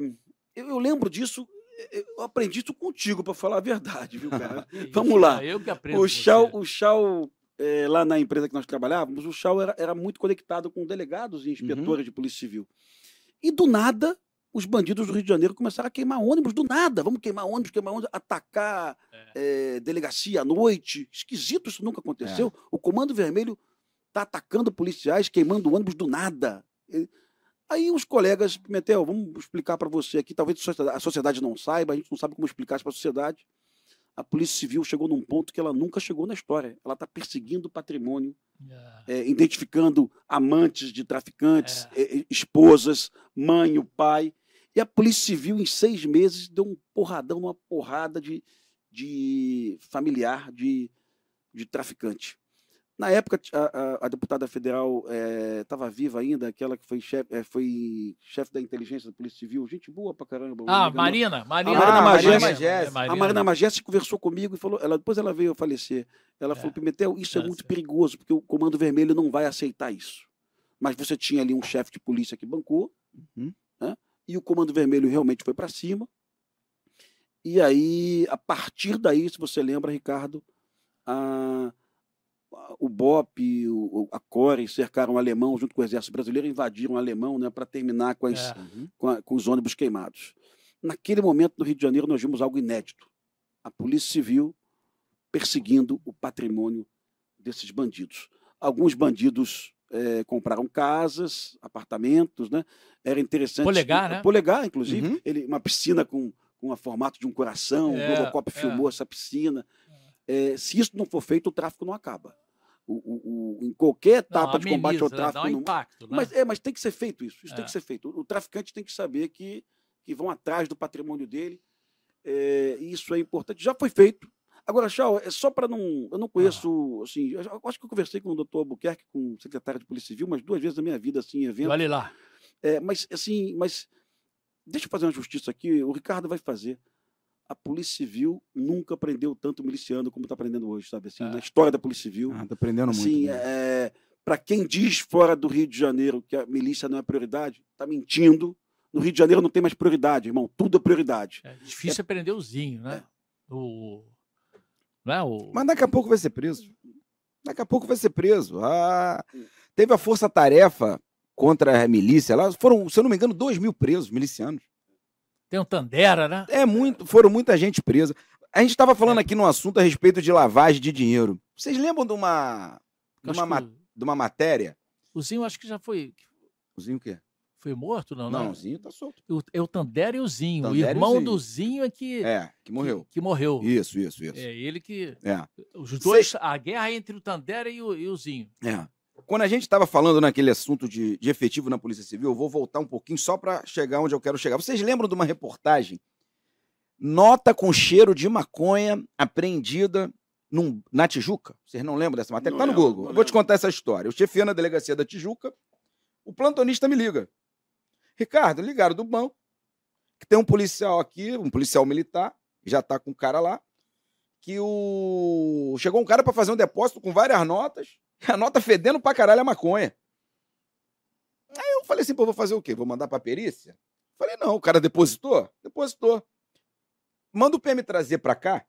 eu, eu lembro disso, é, eu aprendi isso contigo, para falar a verdade, viu, cara? Vamos lá. Eu que aprendo. O Chau, o Chau eh, lá na empresa que nós trabalhávamos, o Chau era, era muito conectado com delegados e inspetores de polícia civil. E do nada, os bandidos do Rio de Janeiro começaram a queimar ônibus, do nada. Vamos queimar ônibus, queimar ônibus, atacar eh, delegacia à noite. Esquisito, isso nunca aconteceu. O Comando Vermelho está atacando policiais, queimando ônibus do nada. Aí os colegas, Pimentel, vamos explicar para você aqui, talvez a sociedade não saiba, a gente não sabe como explicar isso para a sociedade. A Polícia Civil chegou num ponto que ela nunca chegou na história. Ela está perseguindo o patrimônio, é, identificando amantes de traficantes, é, é, esposas, mãe, o pai. E a Polícia Civil, em seis meses, deu um porradão, uma porrada de, de familiar de, de traficante. Na época, a, a- a deputada federal estava viva ainda, aquela que foi chefe eh, foi chefe da inteligência da Polícia Civil, gente boa pra caramba. Ah, Marina, Marina. Marina Ah, Magés. é, nossa. A Marina Mageste conversou comigo e falou, ela, depois ela veio a falecer. Ela É. falou, Pimentel, isso é É, muito sim. perigoso, porque o Comando Vermelho não vai aceitar isso. Mas você tinha ali um chefe de polícia que bancou, Uhum. né? e o Comando Vermelho realmente foi para cima. E aí, a partir daí, se você lembra, Ricardo, a- a- o BOP, o, a CORE cercaram o alemão junto com o Exército Brasileiro, invadiram o alemão né, para terminar com, as, É. Uhum. com, a- com os ônibus queimados. Naquele momento, no Rio de Janeiro, nós vimos algo inédito. A Polícia Civil perseguindo o patrimônio desses bandidos. Alguns bandidos eh, compraram casas, apartamentos, né? Era interessante. Polegar, né? Polegar, inclusive. Uhum. Ele, uma piscina com, com o formato de um coração. É, o Robocop é. filmou essa piscina. Eh, se isso não for feito, o tráfico não acaba. O, o- em qualquer etapa Não, de combate ao né? tráfico. Dá um impacto, né? mas, é, mas tem que ser feito isso. Isso tem É. que ser feito. O, o traficante tem que saber que, que vão atrás do patrimônio dele. É, isso é importante. Já foi feito. Agora, Chau, é só para não. Eu não conheço. Assim, eu eu acho que eu conversei com o doutor Albuquerque, com o secretário de Polícia Civil, umas duas vezes na minha vida, assim, em evento. Olha lá. É, mas, assim, mas. Deixa eu fazer uma justiça aqui. O Ricardo vai fazer. A Polícia Civil nunca prendeu tanto miliciano como está prendendo hoje, sabe? Assim, É. Na história da Polícia Civil. Ah, tô aprendendo muito. Assim, né? para quem diz fora do Rio de Janeiro que a milícia não é prioridade, está mentindo. No Rio de Janeiro não tem mais prioridade, irmão. Tudo é prioridade. É difícil é prender o Zinho, né? O. Não é o. Mas daqui a pouco vai ser preso. Daqui a pouco vai ser preso. Ah, teve a força-tarefa contra a milícia lá. Foram, se eu não me engano, dois mil presos, milicianos. Tem um Tandera, né? É muito, foram muita gente presa. A gente estava falando É. aqui num assunto a respeito de lavagem de dinheiro. Vocês lembram de uma, de uma, ma- de uma matéria? o, Zinho acho que já foi. O Zinho o quê? Foi morto, não? Não, Não, o Zinho tá solto. O, é o Tandera e o Zinho. Tandera o irmão Zinho. do Zinho é que. É, que morreu. Que, que morreu. Isso, isso, isso. É ele que. É. Os dois. A guerra entre o Tandera e o, e o Zinho. É. Quando a gente estava falando naquele assunto de, de efetivo na Polícia Civil, eu vou voltar um pouquinho só para chegar onde eu quero chegar. Vocês lembram de uma reportagem? Nota com cheiro de maconha apreendida num- na Tijuca? Vocês não lembram dessa matéria? Não tá no Google. Eu vou te contar essa história. Eu chefiei na delegacia da Tijuca, o plantonista me liga. Ricardo, ligaram do banco, que tem um policial aqui, um policial militar, já tá com o cara lá, que o. Chegou um cara para fazer um depósito com várias notas, a nota fedendo pra caralho a maconha. Aí eu falei assim, pô, vou fazer o quê? Vou mandar pra perícia? Falei, não, o cara depositou? Depositou. Manda o PM trazer pra cá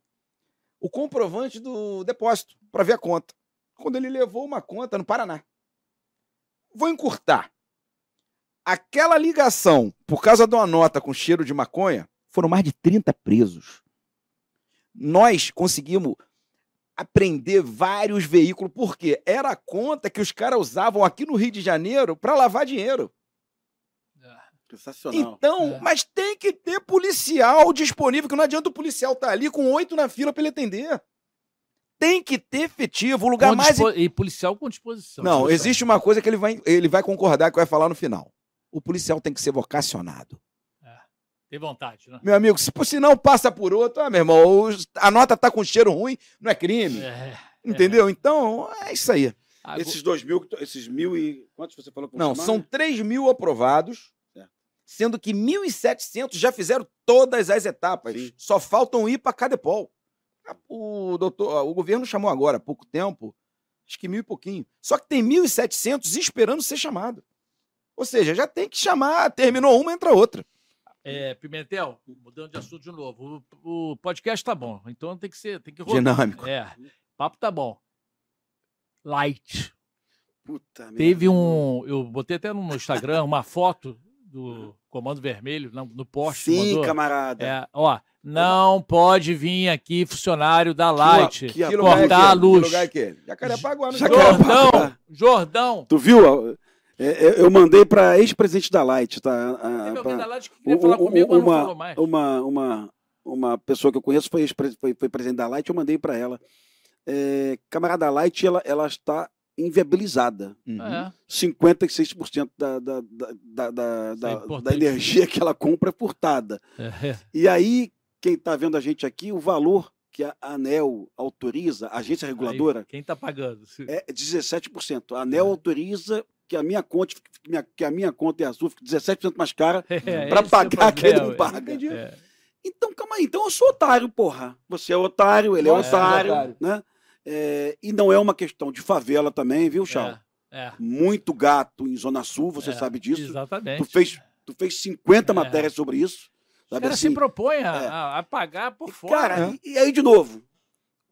o comprovante do depósito, pra ver a conta. Quando ele levou uma conta no Paraná. Vou encurtar. Aquela ligação, por causa de uma nota com cheiro de maconha, foram mais de 30 presos. Nós conseguimos apreender vários veículos, porque era a conta que os caras usavam aqui no Rio de Janeiro para lavar dinheiro. Sensacional. Então, É. mas tem que ter policial disponível, que não adianta o policial estar ali com oito na fila para ele atender. Tem que ter efetivo, o lugar Com mais E policial com disposição. não, Disposição. existe uma coisa que ele vai, ele vai concordar que vai falar no final. O policial tem que ser vocacionado. Tem vontade, né? Meu amigo, se, se não passa por outro, ah, meu irmão, a nota tá com cheiro ruim, não é crime. É. Entendeu? Então, é isso aí. Agora- Esses dois mil, esses mil e. Quantos você falou Não, são né? 3 mil aprovados, Certo. sendo que 1.700 já fizeram todas as etapas. Sim. Só faltam ir para Cadepol. O, doutor, o governo chamou agora, há pouco tempo, acho que mil e pouquinho. Só que tem 1.700 esperando ser chamado. Ou seja, já tem que chamar, terminou uma, entra outra. É, Pimentel, mudando de assunto de novo. O, o podcast tá bom, então tem que ser, tem que rodar. Dinâmico. É, papo tá bom. Light. Puta merda. Teve um, eu botei até no Instagram uma foto do Comando Vermelho no, no poste. Sim, mandou. camarada. É, ó, não pode vir aqui funcionário da Light. que Que lugar é cortar a luz. Que lugar é? Jacarepaguá. no Jacarepaguá. Jacarepaguá. Jordão, Jordão. Tu viu? É, é, eu mandei para ex-presidente da Light, tá? A- alguém pra- da Light que queria falar um- um- comigo, mas não uma- falou mais. uma, uma, uma pessoa que eu conheço foi, foi, foi presidente da Light, eu mandei para ela. É, camarada Light, ela, ela está inviabilizada. Uhum. É. 56% da, da, da, da, da, é da, energia que ela compra é furtada. É. E aí, quem está vendo a gente aqui, o valor que a ANEL autoriza, a agência reguladora, Aí, quem tá pagando? É 17%. A ANEL É. autoriza que a minha conta, que minha- que a minha conta e a sua fique 17% mais cara. É, Pra esse pagar o quem não problema. paga. É. Então, calma aí. Então eu sou otário, porra. Você é otário, ele é otário. otário. Né? É, e não é uma questão de favela também, viu, Chau? É, é, Muito gato em Zona Sul, você é, sabe disso. Exatamente. Tu fez, tu fez 50 É. matérias sobre isso. Sabe caras assim? se propõem a, é. a- pagar por fora. Cara, né? e, e aí, de novo,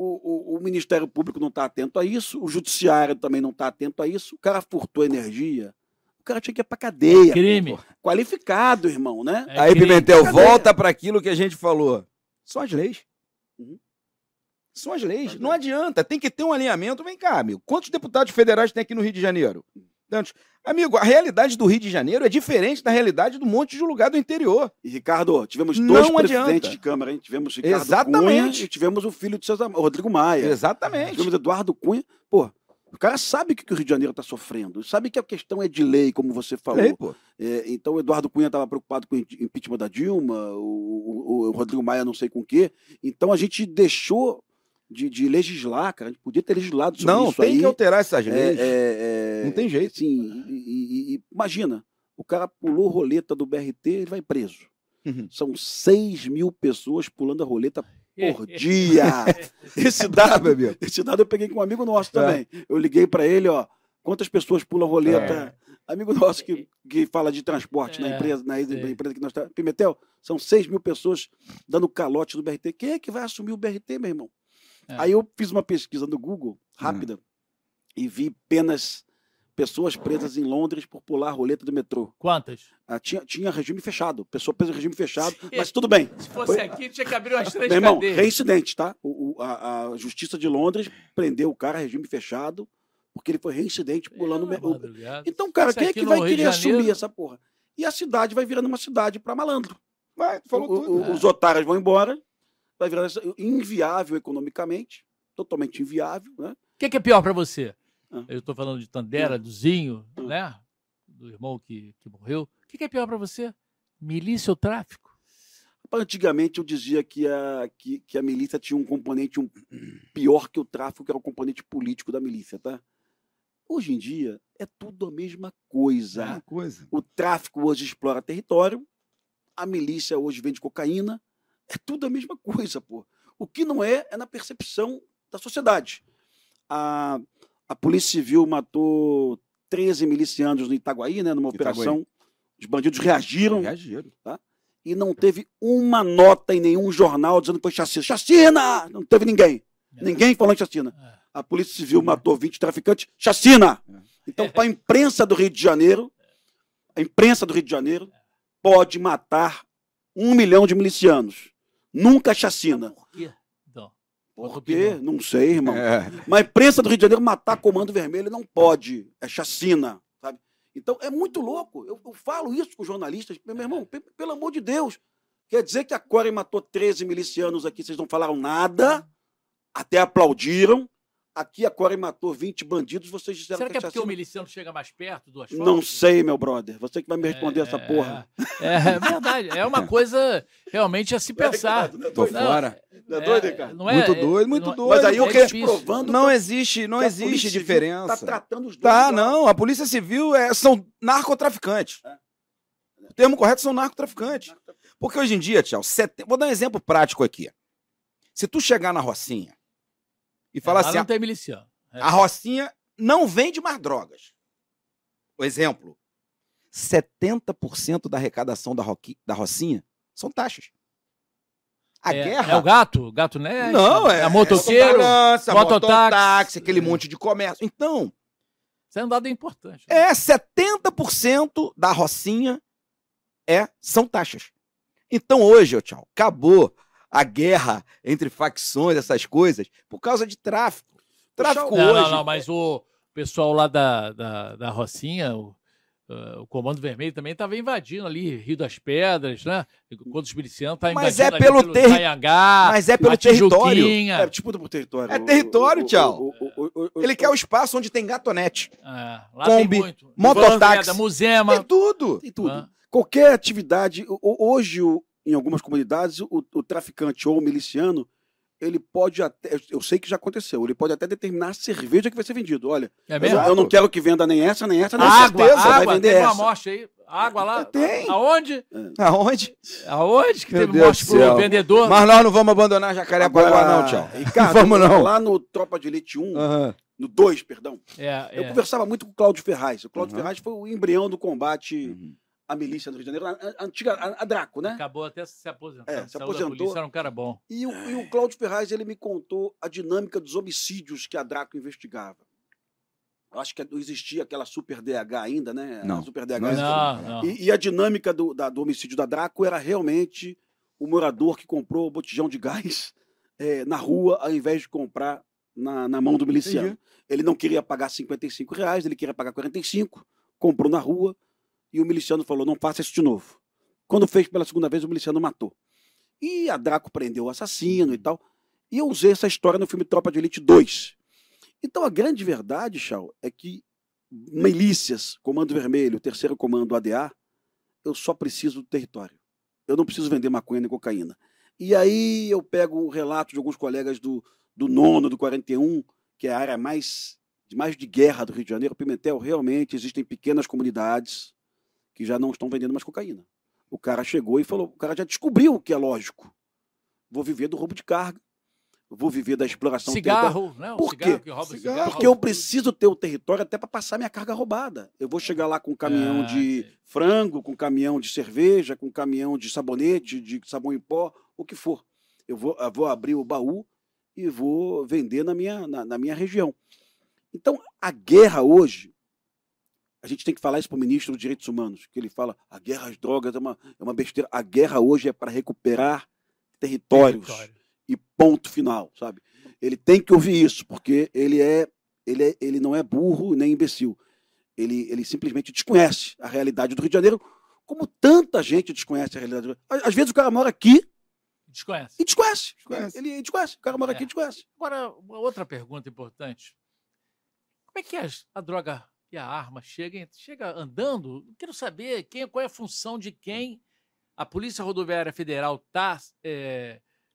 o, o- o Ministério Público não está atento a isso, o Judiciário também não está atento a isso, o cara furtou energia, o cara tinha que ir pra cadeia. crime. pô. Qualificado, irmão, né? É Aí, crime. Pimentel, volta para aquilo que a gente falou. São as leis. Uhum. São as leis. Não adianta. Tem que ter um alinhamento. Vem cá, amigo. Quantos deputados federais tem aqui no Rio de Janeiro? Amigo, a realidade do Rio de Janeiro é diferente da realidade do monte de lugar do interior. E, Ricardo, tivemos Não dois adianta. presidentes de Câmara, hein? Tivemos Ricardo Exatamente. Cunha e tivemos o filho de César, o Rodrigo Maia. Exatamente. Tivemos Eduardo Cunha. Pô, o cara sabe o que que o Rio de Janeiro está sofrendo, sabe que a questão é de lei, como você falou. Lei, pô. É, então o Eduardo Cunha estava preocupado com o impe- impeachment da Dilma, o, o- o Rodrigo Maia não sei com o quê. Então a gente deixou de, de legislar, cara. A gente podia ter legislado sobre Não, isso tem aí. que alterar essas É, leis. é, é, Não tem jeito. Sim, e, e- e- imagina, o cara pulou roleta do BRT, ele vai preso. Uhum. São 6 mil pessoas pulando a roleta por dia. Esse dado, meu amigo. esse dado eu peguei com um amigo nosso É. também. Eu liguei para ele, ó, quantas pessoas pulam roleta? Amigo nosso que, que fala de transporte na É, empresa, na, empresa que nós estamos. Pimentel, são 6 mil pessoas dando calote no BRT. Quem é que vai assumir o BRT, meu irmão? É. Aí eu fiz uma pesquisa no Google, rápida, e vi apenas pessoas presas em Londres por pular a roleta do metrô. Quantas? Ah, tinha, tinha regime fechado, pessoa presa em regime fechado, mas tudo bem. Se fosse aqui, tinha que abrir umas três Meu irmão, reincidente, tá? O, o- a, a Justiça de Londres prendeu o cara, regime fechado, porque ele foi reincidente pulando. Me- o- madrugada. Então, cara, Isso quem é que vai Rio querer assumir essa porra? E a cidade vai virando uma cidade para malandro. Vai, falou O- tudo. o- Os otários vão embora, vai virar inviável economicamente, totalmente inviável, né? O que, que é pior pra você? Ah. Eu tô falando de Tandera, do Zinho, Ah. né? Do irmão que, que morreu. O que, que é pior pra você? Milícia ou tráfico? Antigamente eu dizia que a, que, que a milícia tinha um componente um, pior que o tráfico, que era o componente político da milícia, tá? Hoje em dia é tudo a mesma coisa. Uma coisa. O tráfico hoje explora território, a milícia hoje vende cocaína, é tudo a mesma coisa, pô. O que não é, é na percepção da sociedade. A, a Polícia Civil matou 13 milicianos no Itaguaí, né, numa Itaguaí. operação. Os bandidos reagiram Reagiram. e não teve uma nota em nenhum jornal dizendo que foi chacina. Chacina! Não teve ninguém. Ninguém falando chacina. É. A Polícia Civil matou 20 traficantes. Chacina! É. Então, para a imprensa do Rio de Janeiro, a imprensa do Rio de Janeiro pode matar um milhão de milicianos. Nunca chacina. Por quê? Então, Por quê? Não sei, irmão. É. Mas a imprensa do Rio de Janeiro matar Comando Vermelho não pode. É chacina, sabe? Então é muito louco. Eu, eu falo isso com os jornalistas. Meu irmão, pe- pelo amor de Deus. Quer dizer que a Core matou 13 milicianos aqui, vocês não falaram nada, até aplaudiram. Aqui a Core matou 20 bandidos, vocês disseram será que é que é porque o miliciano chega mais perto do asfalto? Não sei, meu brother. Você que vai me responder essa porra. É, é verdade. É uma coisa realmente a se pensar. Tô Não, fora. Não é doido, Ricardo? não é- Muito é- doido, muito não- doido. Mas aí é eu quero difícil. provando Não que- existe, não que existe Civil diferença. Tá tratando os dois Tá, não. A Polícia Civil é, são narcotraficantes. É. O termo correto são narcotraficantes. Porque hoje em dia, Tchau, sete... vou dar um exemplo prático aqui. Se tu chegar na Rocinha e falar Lá assim, não tem miliciano. É. a Rocinha não vende mais drogas. O exemplo, 70% da arrecadação da, Roqui... da Rocinha são taxas. A é, guerra... É o gato? O gato né? Não, é, é motoqueiro. segurança, mototáxi. mototáxi, aquele monte de comércio. Então, Isso é um dado importante. né? é 70% da Rocinha é são taxas. Então hoje, tchau, acabou a guerra entre facções, essas coisas, por causa de tráfico. Tráfico Não, hoje. não, não, mas o pessoal lá da, da, da Rocinha, o- Uh, o Comando Vermelho também estava invadindo ali Rio das Pedras, né? Enquanto os milicianos estavam Mas invadindo é pelo ali terri- Taiangá, Mas é pelo território. É disputa por território. É território, tchau. Ele quer o espaço onde tem gatonete. É, lá Kombi, tem muito. mototáxi. Tem tudo. Tem tudo. Ah. Qualquer atividade. Hoje, o- em algumas comunidades, o, o traficante ou o miliciano, ele pode até. eu- sei que já aconteceu, ele pode até determinar a cerveja que vai ser vendido. Olha, É eu, mesmo? eu não quero que venda nem essa, nem essa, nem água, certeza. vai água, vender teve uma essa. morte aí. Água lá. Tem. Aonde? Aonde? Aonde que Meu teve Deus morte pro vendedor? Mas nós não vamos abandonar Jacarepaguá, não, tchau. Ricardo, Vamos não. lá no Tropa de Elite 1, Aham. no 2, perdão, É, eu é. conversava muito com o Cláudio Ferraz. O Cláudio Uhum. Ferraz foi o embrião do combate Uhum. À milícia no Rio de Janeiro, a, a antiga, a, a Draco, né? Acabou até se aposentando. É, se aposentou. polícia, era um cara bom. E o, e o Cláudio Ferraz ele me contou a dinâmica dos homicídios que a Draco investigava. Eu acho que não existia aquela Super DH ainda, né? Não. A Super DH. Não Não, não. E, e a dinâmica do, da- do homicídio da Draco era realmente o morador que comprou o botijão de gás eh, na rua, ao invés de comprar na, na mão do miliciano. Entendi. Ele não queria pagar 55 reais, ele queria pagar 45, comprou na rua, e o miliciano falou: não faça isso de novo. Quando fez pela segunda vez, o miliciano matou. E a Draco prendeu o assassino e tal. E eu usei essa história no filme Tropa de Elite 2. Então a grande verdade, Chau, é que milícias, Comando Vermelho, Terceiro Comando ADA, eu só preciso do território. Eu não preciso vender maconha nem cocaína. E aí eu pego o relato de alguns colegas do, do nono, do 41, que é a área mais mais de guerra do Rio de Janeiro, Pimentel, realmente existem pequenas comunidades que já não estão vendendo mais cocaína. O cara chegou e falou, o cara já descobriu o que é lógico. Vou viver do roubo de carga, vou viver da exploração. Cigarro, né? O Por cigarro quê? que rouba Cigarro. cigarro. Porque eu preciso ter o território até para passar minha carga roubada. Eu vou chegar lá com um caminhão Ah, de sei. frango, com um caminhão de cerveja, com um caminhão de sabonete, de sabão em pó, o que for. Eu vou, eu vou abrir o baú e vou vender na minha, na, na minha região. Então, a guerra hoje, a gente tem que falar isso para o ministro dos Direitos Humanos, que ele fala, a guerra às drogas é uma, é uma besteira. A guerra hoje é para recuperar territórios Território. e ponto final, sabe? Ele tem que ouvir isso, porque ele é ele, é, ele não é burro nem imbecil. Ele, ele simplesmente desconhece a realidade do Rio de Janeiro, como tanta gente desconhece a realidade. do Rio. Às às vezes o cara mora aqui Desconhece. e desconhece. Desconhece. Ele desconhece. O cara mora É. aqui e desconhece. Agora, uma outra pergunta importante. Como é que as- a droga e a arma chegam? Chega andando? Quero saber quem, qual é a função de quem. A Polícia Rodoviária Federal está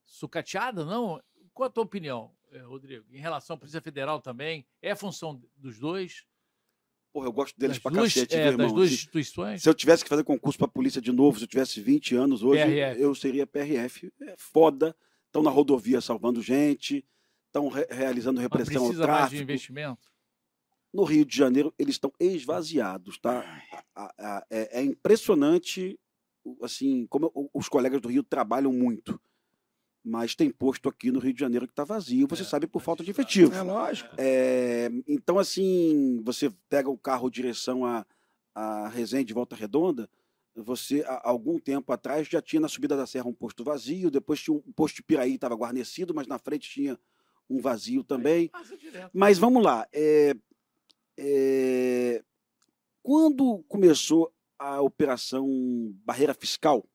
sucateada, não? Qual a tua opinião, eh, Rodrigo? Em relação à Polícia Federal também? É a função dos dois? Porra, eu gosto deles das pra duas, cacete, é, viu, irmão? das duas Se- instituições? Se eu tivesse que fazer concurso para polícia de novo, se eu tivesse 20 anos hoje, PRF. eu seria PRF. É foda. Estão na rodovia salvando gente, estão re- realizando Mas repressão ao precisa mais de tráfico. investimento? No Rio de Janeiro, eles estão esvaziados, tá? É, é impressionante, assim, como os colegas do Rio trabalham muito. Mas tem posto aqui no Rio de Janeiro que está vazio, você É, sabe, por mas falta de é- efetivo. É lógico. É, então, assim, você pega o carro direção a, a Resende, Volta Redonda, você, há algum tempo atrás, já tinha na subida da serra um posto vazio, depois tinha um posto de Piraí, estava guarnecido, mas na frente tinha um vazio também. Mas vamos lá. é, é, quando começou a operação Barreira Fiscal,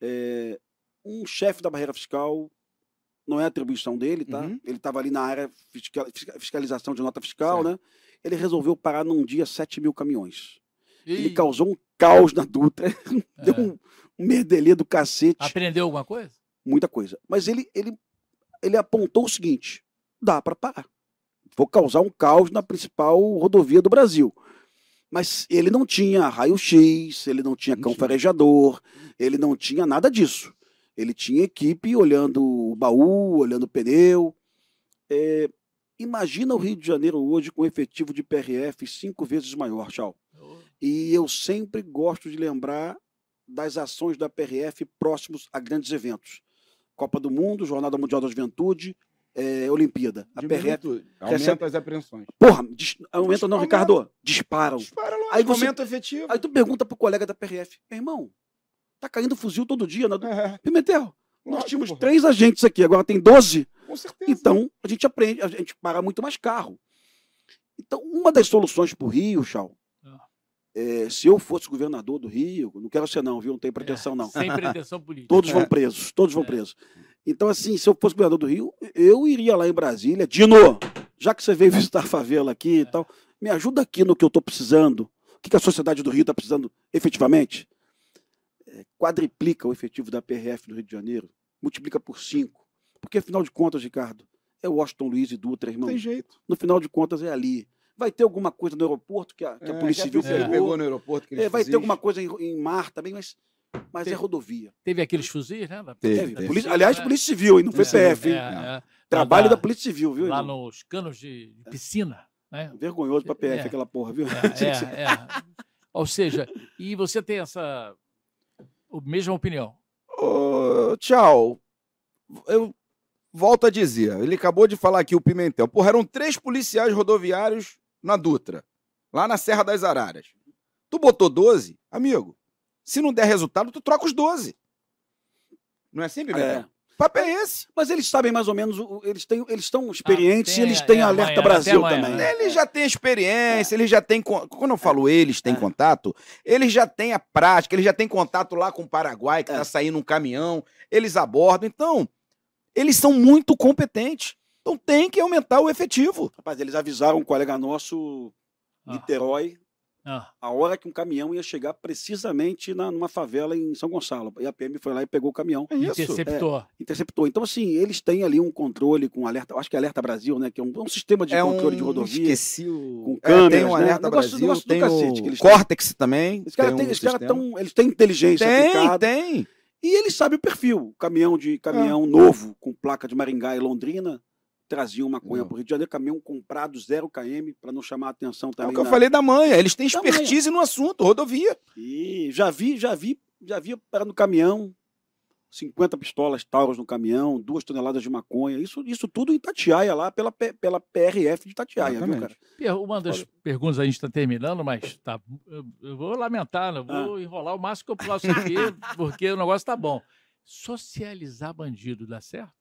é, um chefe da Barreira Fiscal, não é atribuição dele, tá? Uhum. Ele estava ali na área fiscal- fisca- fiscalização de nota fiscal, Certo. né? Ele resolveu parar num dia 7 mil caminhões. Ele Ih, causou um caos na Dutra, deu é. um, um merdelê do cacete Aprendeu alguma coisa? muita coisa. Mas ele, ele, ele apontou o seguinte: dá para parar. Vou causar um caos na principal rodovia do Brasil. Mas ele não tinha raio-x, ele não tinha cão farejador, ele não tinha nada disso. Ele tinha equipe olhando o baú, olhando o pneu. É, imagina o Rio de Janeiro hoje com efetivo de PRF cinco vezes maior, tchau. E eu sempre gosto de lembrar das ações da PRF próximos a grandes eventos. Copa do Mundo, Jornada Mundial da Juventude, eh, Olimpíada. A PRF. tudo. recebe- Aumenta as apreensões. Porra, dis... aumenta não, Aumenta. Ricardo. Disparam. Dispara logo. Aí você- Aumenta o efetivo. Aí tu pergunta pro colega da PRF, meu irmão, tá caindo fuzil todo dia na... É, Pimentel, nós tínhamos porra. três agentes aqui, agora tem 12. Com certeza. Então, a gente aprende, a gente para muito mais carro. Então, uma das soluções para o Rio, Chau, Ah. É, se eu fosse governador do Rio, não quero ser não, viu? Não tenho pretensão não. Sem pretensão política. Todos vão presos, todos vão É. presos. Então, assim, se eu fosse governador do Rio, eu iria lá em Brasília. Dino, já que você veio visitar a favela aqui e tal, me ajuda aqui no que eu estou precisando. O que, que a sociedade do Rio está precisando efetivamente? É, quadriplica o efetivo da PRF do Rio de Janeiro, multiplica por cinco. Porque, afinal de contas, Ricardo, é Washington Luiz e Dutra, irmão. Tem jeito. No final de contas, é ali. Vai ter alguma coisa no aeroporto que a, que a É, Polícia Civil Polícia pegou. pegou. no aeroporto. É, vai ter alguma coisa em, em mar também, mas, mas é Teve- rodovia. Teve aqueles fuzis, né? da- Teve, Teve. Polícia- aliás, É. Polícia Civil, hein? Não foi É, PF, hein? é, é. Trabalho Lá da da- Polícia Civil, viu? Lá irmão? nos canos de, de piscina, né? Vergonhoso pra PF É. aquela porra, viu? É, é, é. Ou seja, e você tem essa mesma opinião. Ô, tchau. Eu volto a dizer, ele acabou de falar aqui o Pimentel. Porra, eram três policiais rodoviários na Dutra, lá na Serra das Araras. Tu botou 12, amigo. Se não der resultado, tu troca os 12. Não é assim, Pimentel? É. O papo é esse. Mas eles sabem mais ou menos, eles têm, eles estão experientes tem- e eles têm é, Alerta amanhã, Brasil amanhã, também. né? Ele já tem experiência, ele já tem. con- Quando eu falo eles têm É. contato, eles já têm a prática, eles já têm contato lá com o Paraguai, que É. tá saindo um caminhão, eles abordam. Então, eles são muito competentes. Então tem que aumentar o efetivo. Rapaz, eles avisaram um colega nosso, Ah. Niterói, Ah, a hora que um caminhão ia chegar precisamente na, numa favela em São Gonçalo. E a PM foi lá e pegou o caminhão, É isso. interceptou. interceptou. Então, assim, eles têm ali um controle com alerta, acho que é Alerta Brasil, né? Que é um, um sistema de é controle um... de rodovia. Esqueci o... com É, tem câmeras, o né? Alerta Negócio- Brasil, negócio do tem cacete o que eles têm. Cortex também. Esses caras tem têm, um caras sistema. tão, eles têm inteligência Tem, aplicada. tem. E eles sabem o perfil. Caminhão de caminhão Ah. novo, com placa de Maringá e Londrina, traziam maconha para o Rio de Janeiro, caminhão comprado 0 km, para não chamar a atenção É o também. que eu na- falei da manha. Eles têm Da manha. expertise no assunto, rodovia. E já vi, já vi, já vi para no caminhão, 50 pistolas Tauros no caminhão, duas toneladas de maconha. Isso, isso tudo em Tatiaia, lá pela, pela PRF de Tatiaia, viu, cara? Uma das perguntas a gente está terminando, mas tá, eu, eu vou lamentar, né? eu Ah. vou enrolar o máximo que eu posso aqui, porque o negócio tá bom. Socializar bandido dá certo?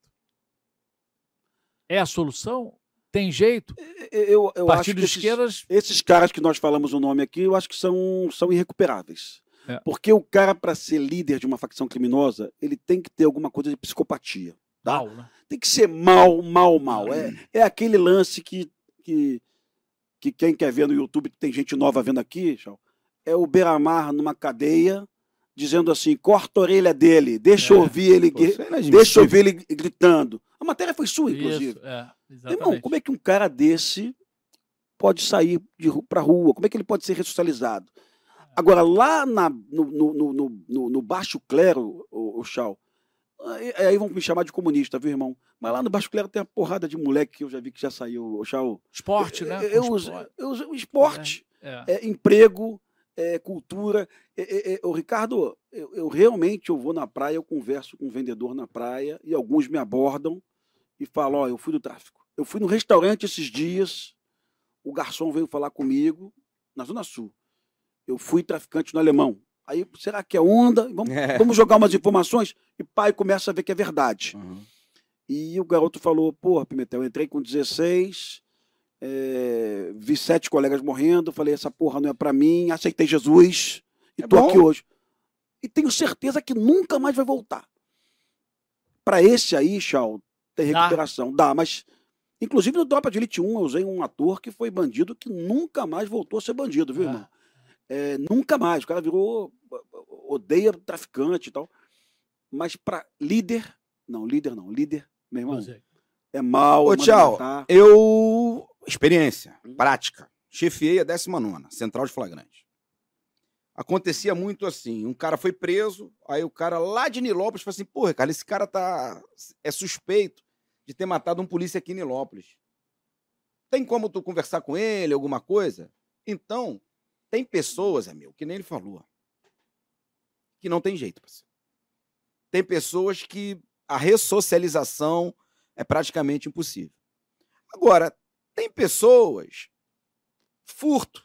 É a solução? Tem jeito? Eu, eu acho Partido que de esses-. Esses caras que nós falamos o nome aqui, eu acho que são, são irrecuperáveis. É. Porque o cara, para ser líder de uma facção criminosa, ele tem que ter alguma coisa de psicopatia. Tá? Mal, né? Tem que ser mal, mal, mal. É, é aquele lance que, que, que quem quer ver no YouTube, que tem gente nova vendo aqui, é o Beiramar numa cadeia, dizendo assim: corta a orelha dele, deixa eu É. ouvir ele, Pô, é deixa ouvir ele gritando. A matéria foi sua, inclusive. Isso, é, Irmão, como é que um cara desse pode sair pra rua? Como é que ele pode ser ressocializado? Agora, lá na- no, no- no- no- baixo clero, o, Chau, aí, vão me chamar de comunista, viu, irmão? Mas lá no baixo clero tem uma porrada de moleque que eu já vi que já saiu, o Chau. Esporte, né? Eu, Com uso, esporte. eu esporte, É. é, emprego, é, cultura. É, é, é, ô, Ricardo, eu, eu realmente eu vou na praia, eu converso com um vendedor na praia e alguns me abordam e falam: Ó, eu fui do tráfico. Eu fui no restaurante esses dias, o garçom veio falar comigo, na Zona Sul. Eu fui traficante no alemão. Aí, será que é onda? Vamos, É. vamos jogar umas informações? E pai começa a ver que é verdade. Uhum. E o garoto falou: Porra, Pimentel, eu entrei com 16, eh, vi sete colegas morrendo, falei: Essa porra não é pra mim, aceitei Jesus e É tô bom. aqui hoje. E tenho certeza que nunca mais vai voltar. Pra esse aí, Chau, tem Dá. recuperação. Dá, mas. Inclusive no Tropa de Elite 1, eu usei um ator que foi bandido que nunca mais voltou a ser bandido, viu, Ah. irmão? É, nunca mais. O cara virou. odeia traficante e tal. Mas pra líder. Não, líder não. Líder, meu irmão, é mal. Ô, manda tchau. Eu. Experiência, prática. Chefiei a 19, Central de Flagrante. Acontecia muito assim: um cara foi preso, aí o cara lá de Nilópolis falou assim: pô, cara, esse cara tá. é suspeito de ter matado um polícia aqui em Nilópolis. Tem como tu conversar com ele, alguma coisa? Então, tem pessoas, amigo, que nem ele falou, que não tem jeito, parceiro. Tem pessoas que a ressocialização é praticamente impossível. Agora, tem pessoas. Furto.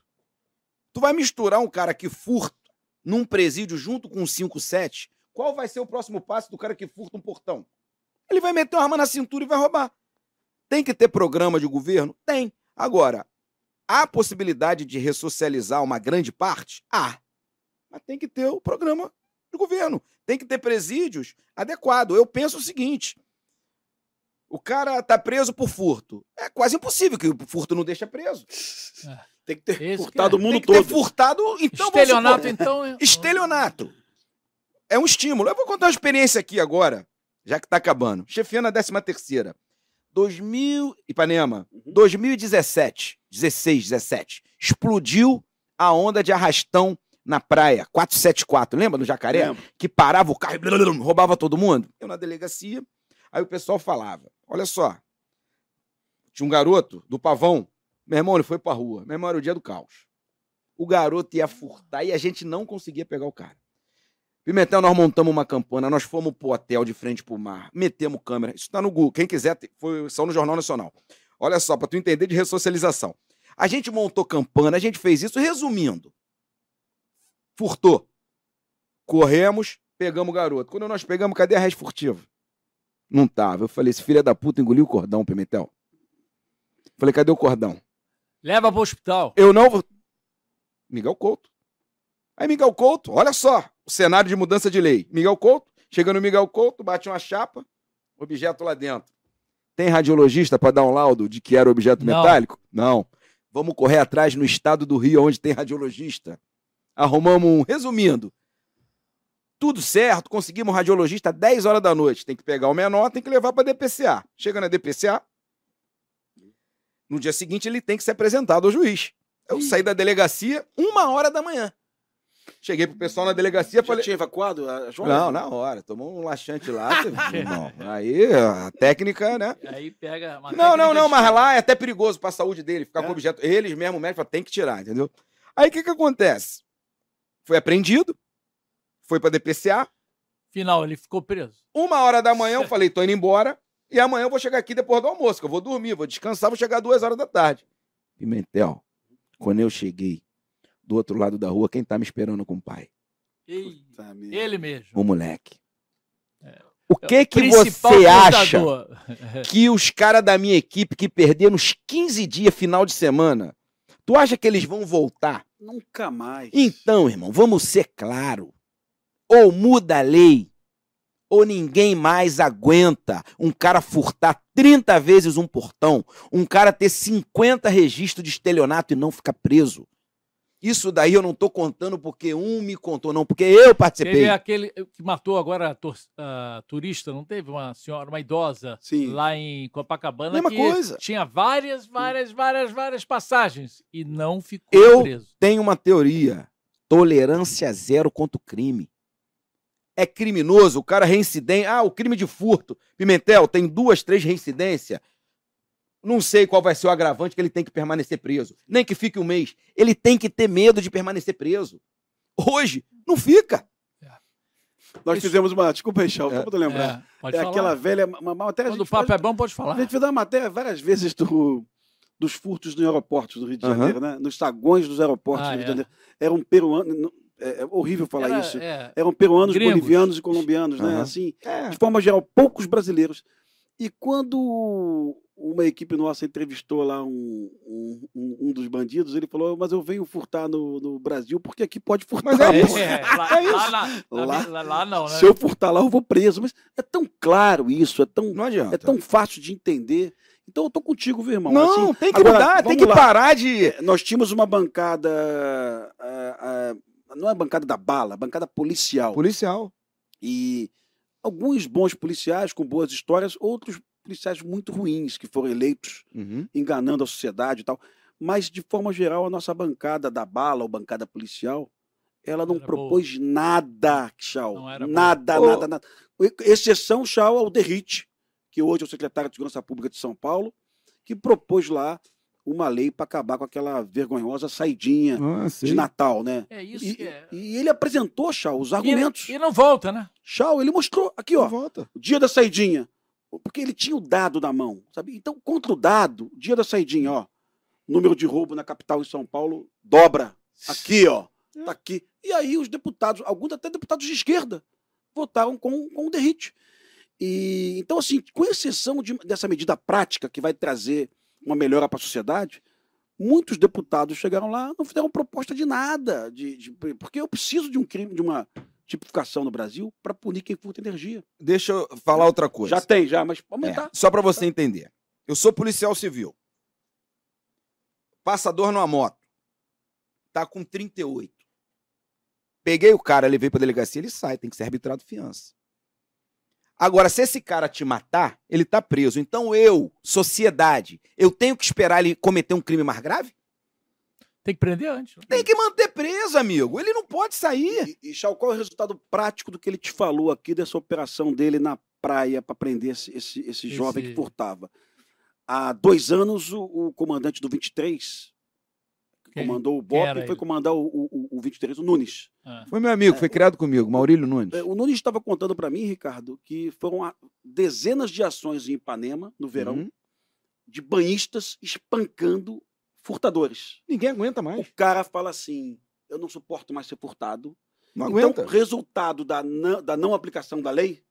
Tu vai misturar um cara que furta num presídio junto com um 5-7. Qual vai ser o próximo passo do cara que furta um portão? Ele vai meter uma arma na cintura e vai roubar. Tem que ter programa de governo? Tem. Agora, Há possibilidade de ressocializar uma grande parte? Há. Mas tem que ter o programa do governo. Tem que ter presídios adequados. Eu penso o seguinte: o cara tá preso por furto. É quase impossível que o furto não deixa preso. Tem que ter Esse furtado que o mundo Tem que ter todo. furtado. Então, Estelionato, supor, então. é- Estelionato. É um estímulo. Eu vou contar uma experiência aqui agora, já que tá acabando. Chefiando a 13 terceira. 2000... Ipanema. Uhum. 2017. 16, 17. Explodiu a onda de arrastão na praia. 474. Lembra do jacaré? Lembro. Que parava o carro e roubava todo mundo? Eu na delegacia. Aí o pessoal falava: Olha só. Tinha um garoto do pavão. Meu irmão, ele foi pra rua. Meu irmão, era o dia do caos. O garoto ia furtar e a gente não conseguia pegar o cara. Pimentel, nós montamos uma campana, nós fomos pro hotel de frente pro mar, metemos câmera. Isso tá no Google. Quem quiser, foi só no Jornal Nacional. Olha só, pra tu entender de ressocialização. A gente montou campana, a gente fez isso. Resumindo, furtou. Corremos, pegamos o garoto. Quando nós pegamos, cadê a res furtiva? Não tava. Eu falei, esse filho da puta engoliu o cordão, Pimentel. Falei, cadê o cordão? Leva pro hospital. Eu não vou. Miguel Couto. Aí, Miguel Couto, olha só o cenário de mudança de lei. Miguel Couto, chega no Miguel Couto, bate uma chapa, objeto lá dentro. Tem radiologista para dar um laudo de que era objeto Não. metálico? Não. Vamos correr atrás no estado do Rio, onde tem radiologista. Arrumamos um. Resumindo, tudo certo, conseguimos um radiologista 10 horas da noite. Tem que pegar o menor, tem que levar para DPCA. Chega na DPCA, no dia seguinte ele tem que ser apresentado ao juiz. Eu Ih. saí da delegacia uma hora da manhã. Cheguei pro pessoal na delegacia e Já falei. tinha evacuado a? Não, na hora. Tomou um laxante lá. não. Aí a técnica, né? Aí pega. uma Não, não, não, de- mas lá é até perigoso pra saúde dele, ficar É? com objeto. Eles mesmo, o médico, tem que tirar, entendeu? Aí o que que acontece? Foi apreendido, foi pra DPCA. Final, ele ficou preso. Uma hora da manhã eu falei, tô indo embora. E amanhã eu vou chegar aqui depois do almoço, que eu vou dormir, vou descansar, vou chegar duas horas da tarde. Pimentel, quando eu cheguei do outro lado da rua, quem tá me esperando com o pai? Ei, ele mesmo. O moleque. É. O que que Principal você acha que os caras da minha equipe que perderam uns 15 dias final de semana, tu acha que eles vão voltar? Nunca mais. Então, irmão, vamos ser claro. Ou muda a lei, ou ninguém mais aguenta um cara furtar 30 vezes um portão, um cara ter 50 registros de estelionato e não ficar preso. Isso daí eu não tô contando porque um me contou, não, porque eu participei. Teve aquele que matou agora a, a turista, não teve? Uma senhora, uma idosa Sim. lá em Copacabana Mesma que coisa. tinha várias, várias, várias, várias passagens e não ficou Eu- preso. Tem uma teoria: tolerância zero contra o crime. É criminoso, o cara reincidente. Ah, o crime de furto. Pimentel tem duas, três reincidências. Não sei qual vai ser o agravante que ele tem que permanecer preso. Nem que fique um mês. Ele tem que ter medo de permanecer preso. Hoje, não fica. Nós Isso- fizemos uma. Desculpa, Rechal, É. tu lembrar. É, pode É, aquela velha. Uma, uma matéria. a Quando o papo faz- é bom, pode A falar. gente fez uma matéria várias vezes do, dos furtos nos aeroportos do Rio de. Janeiro, né? Nos saguões dos aeroportos Ah, do Rio é. de Janeiro. Eram peruanos. não- É, é horrível falar Era- isso. é, Eram peruanos, Gringos. bolivianos e colombianos, né? Aham. Assim, É. de forma geral, poucos brasileiros. E quando uma equipe nossa entrevistou lá um, um, um- um dos bandidos, ele falou: Mas eu venho furtar no, no Brasil porque aqui pode furtar. Mas é isso. é, lá, É isso. lá Lá- lá- lá não, né? Se eu furtar lá, eu vou preso. Mas é tão claro isso, é tão, Não adianta. é tão fácil de entender. Então eu tô contigo, viu, irmão? Não, Assim, tem que agora, mudar, tem que lá. parar de. É, Nós tínhamos uma bancada. ah, ah, não é a bancada da bala, a bancada policial. Policial. E alguns bons policiais com boas histórias, outros policiais muito ruins que foram eleitos Uhum. enganando a sociedade e tal. Mas, de forma geral, a nossa bancada da bala ou bancada policial, ela não Era propôs nada, Chau. Não era boa. Nada, Ô. nada, nada. Exceção, Chau, ao Derrite, que hoje é o secretário de Segurança Pública de São Paulo, que propôs lá uma lei para acabar com aquela vergonhosa saidinha Ah, de. Natal, né? É isso E, que é. e ele apresentou, Chau, os E, argumentos. e não volta, né? Chau, ele mostrou aqui, ó, Volta. o dia da saidinha. Porque ele tinha o dado na mão, sabe? Então, contra o dado, dia da saidinha, ó. Número de roubo na capital em São Paulo dobra. Aqui, ó. Tá aqui. E aí os deputados, alguns até deputados de esquerda, votaram com, com o Derrite. E, então, assim, com exceção de- dessa medida prática que vai trazer uma melhora para a sociedade, Muitos deputados chegaram lá, não fizeram proposta de nada, de, de- porque eu preciso de um crime, de uma tipificação no Brasil para punir quem furta energia. Deixa eu falar outra coisa. Já tem, já, mas É, aumentar. só pra você entender. Eu sou policial civil. Passador numa moto. Tá com 38. Peguei o cara, levei pra delegacia, ele sai, tem que ser arbitrado fiança. Agora, se esse cara te matar, ele tá preso. Então eu, sociedade, eu tenho que esperar ele cometer um crime mais grave? Tem que prender antes. né? Tem que manter preso, amigo. Ele não pode sair. E, e Chau, qual é o resultado prático do que ele te falou aqui dessa operação dele na praia para prender esse, esse, esse Esse- jovem que furtava? Há dois anos, o, o comandante do 23, que Quem- comandou o BOP, era foi ele? comandar o, o, o 23, o Nunes. Ah. Foi meu amigo, foi criado comigo, Maurílio Nunes. É, O Nunes estava contando para mim, Ricardo, que foram a- dezenas de ações em Ipanema, no verão, Uhum. de banhistas espancando furtadores. Ninguém aguenta O mais. cara fala assim: eu não suporto mais ser furtado. Não Então, aguenta. resultado da não, da não aplicação da lei,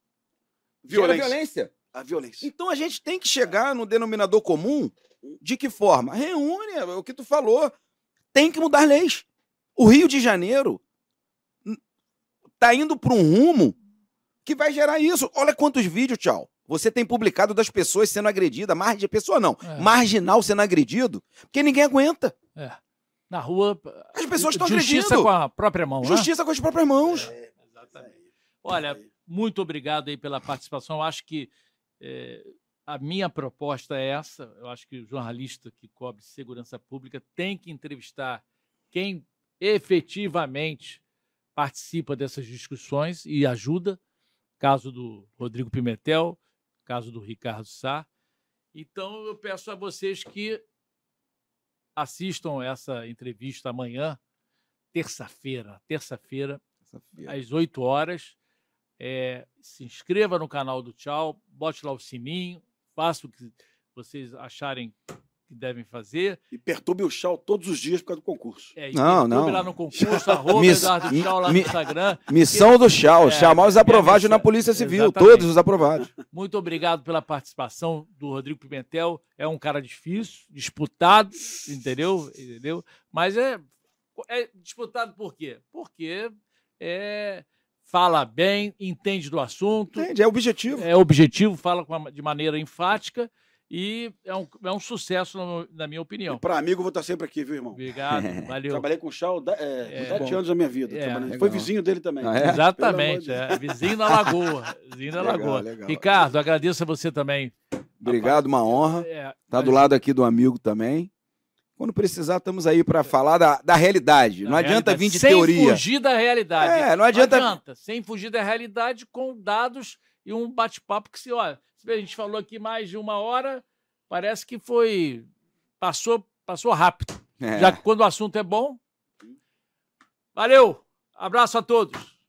violência. violência. A violência. Então a gente tem que chegar no denominador comum. De que forma? Reúne, é o que tu falou. Tem que mudar leis. O Rio de Janeiro n- tá indo para um rumo que vai gerar isso. Olha quantos vídeos, tchau. Você tem publicado das pessoas sendo agredidas, margem, pessoa não, É. marginal sendo agredido, porque ninguém aguenta. Na rua. As pessoas estão Justiça agredindo. com a própria mão, né? Justiça com as próprias mãos. Exatamente. Olha, muito obrigado aí pela participação. Eu acho que eh, a minha proposta é essa. Eu acho que o jornalista que cobre segurança pública tem que entrevistar quem efetivamente participa dessas discussões e ajuda. Caso do Rodrigo Pimentel, caso do Ricardo Sá. Então, eu peço a vocês que assistam essa entrevista amanhã, terça-feira. Terça-feira, às 8 horas. É, se inscreva no canal do Tchau, bote lá o sininho, faça o que vocês acharem que devem fazer. E perturbe o Chau todos os dias por causa do concurso. É, Não, não. lá no concurso, arroba Miss- Eduardo Tchau lá no Instagram. Missão do Chau, É, chamar os aprovados missão- na Polícia Civil, Exatamente. todos os aprovados. Muito obrigado pela participação do Rodrigo Pimentel. É um cara difícil, disputado, entendeu? entendeu? Mas é, é disputado por quê? Porque é, fala bem, entende do assunto, Entende? É objetivo. é objetivo, fala de maneira enfática e é um, é um sucesso, na, na minha opinião. Para amigo, eu vou estar sempre aqui, viu, irmão? Obrigado, valeu. Trabalhei com o Chau é, É. sete Bom. anos da minha vida. É. Foi vizinho dele também. Ah, é? Exatamente, é, vizinho da Lagoa. Vizinho da Legal, Lagoa. legal. Ricardo, agradeço a você também. Obrigado, uma honra. É, Tá do lado aqui do amigo também. Quando precisar, estamos aí para falar da, da realidade. da Não adianta realidade, vir de sem teoria. fugir da realidade. É, não adianta- Sem fugir da realidade com dados e um bate-papo que se, olha, a gente falou aqui mais de uma hora, parece que foi passou passou rápido. É. Já que quando o assunto é bom. Valeu. Abraço a todos.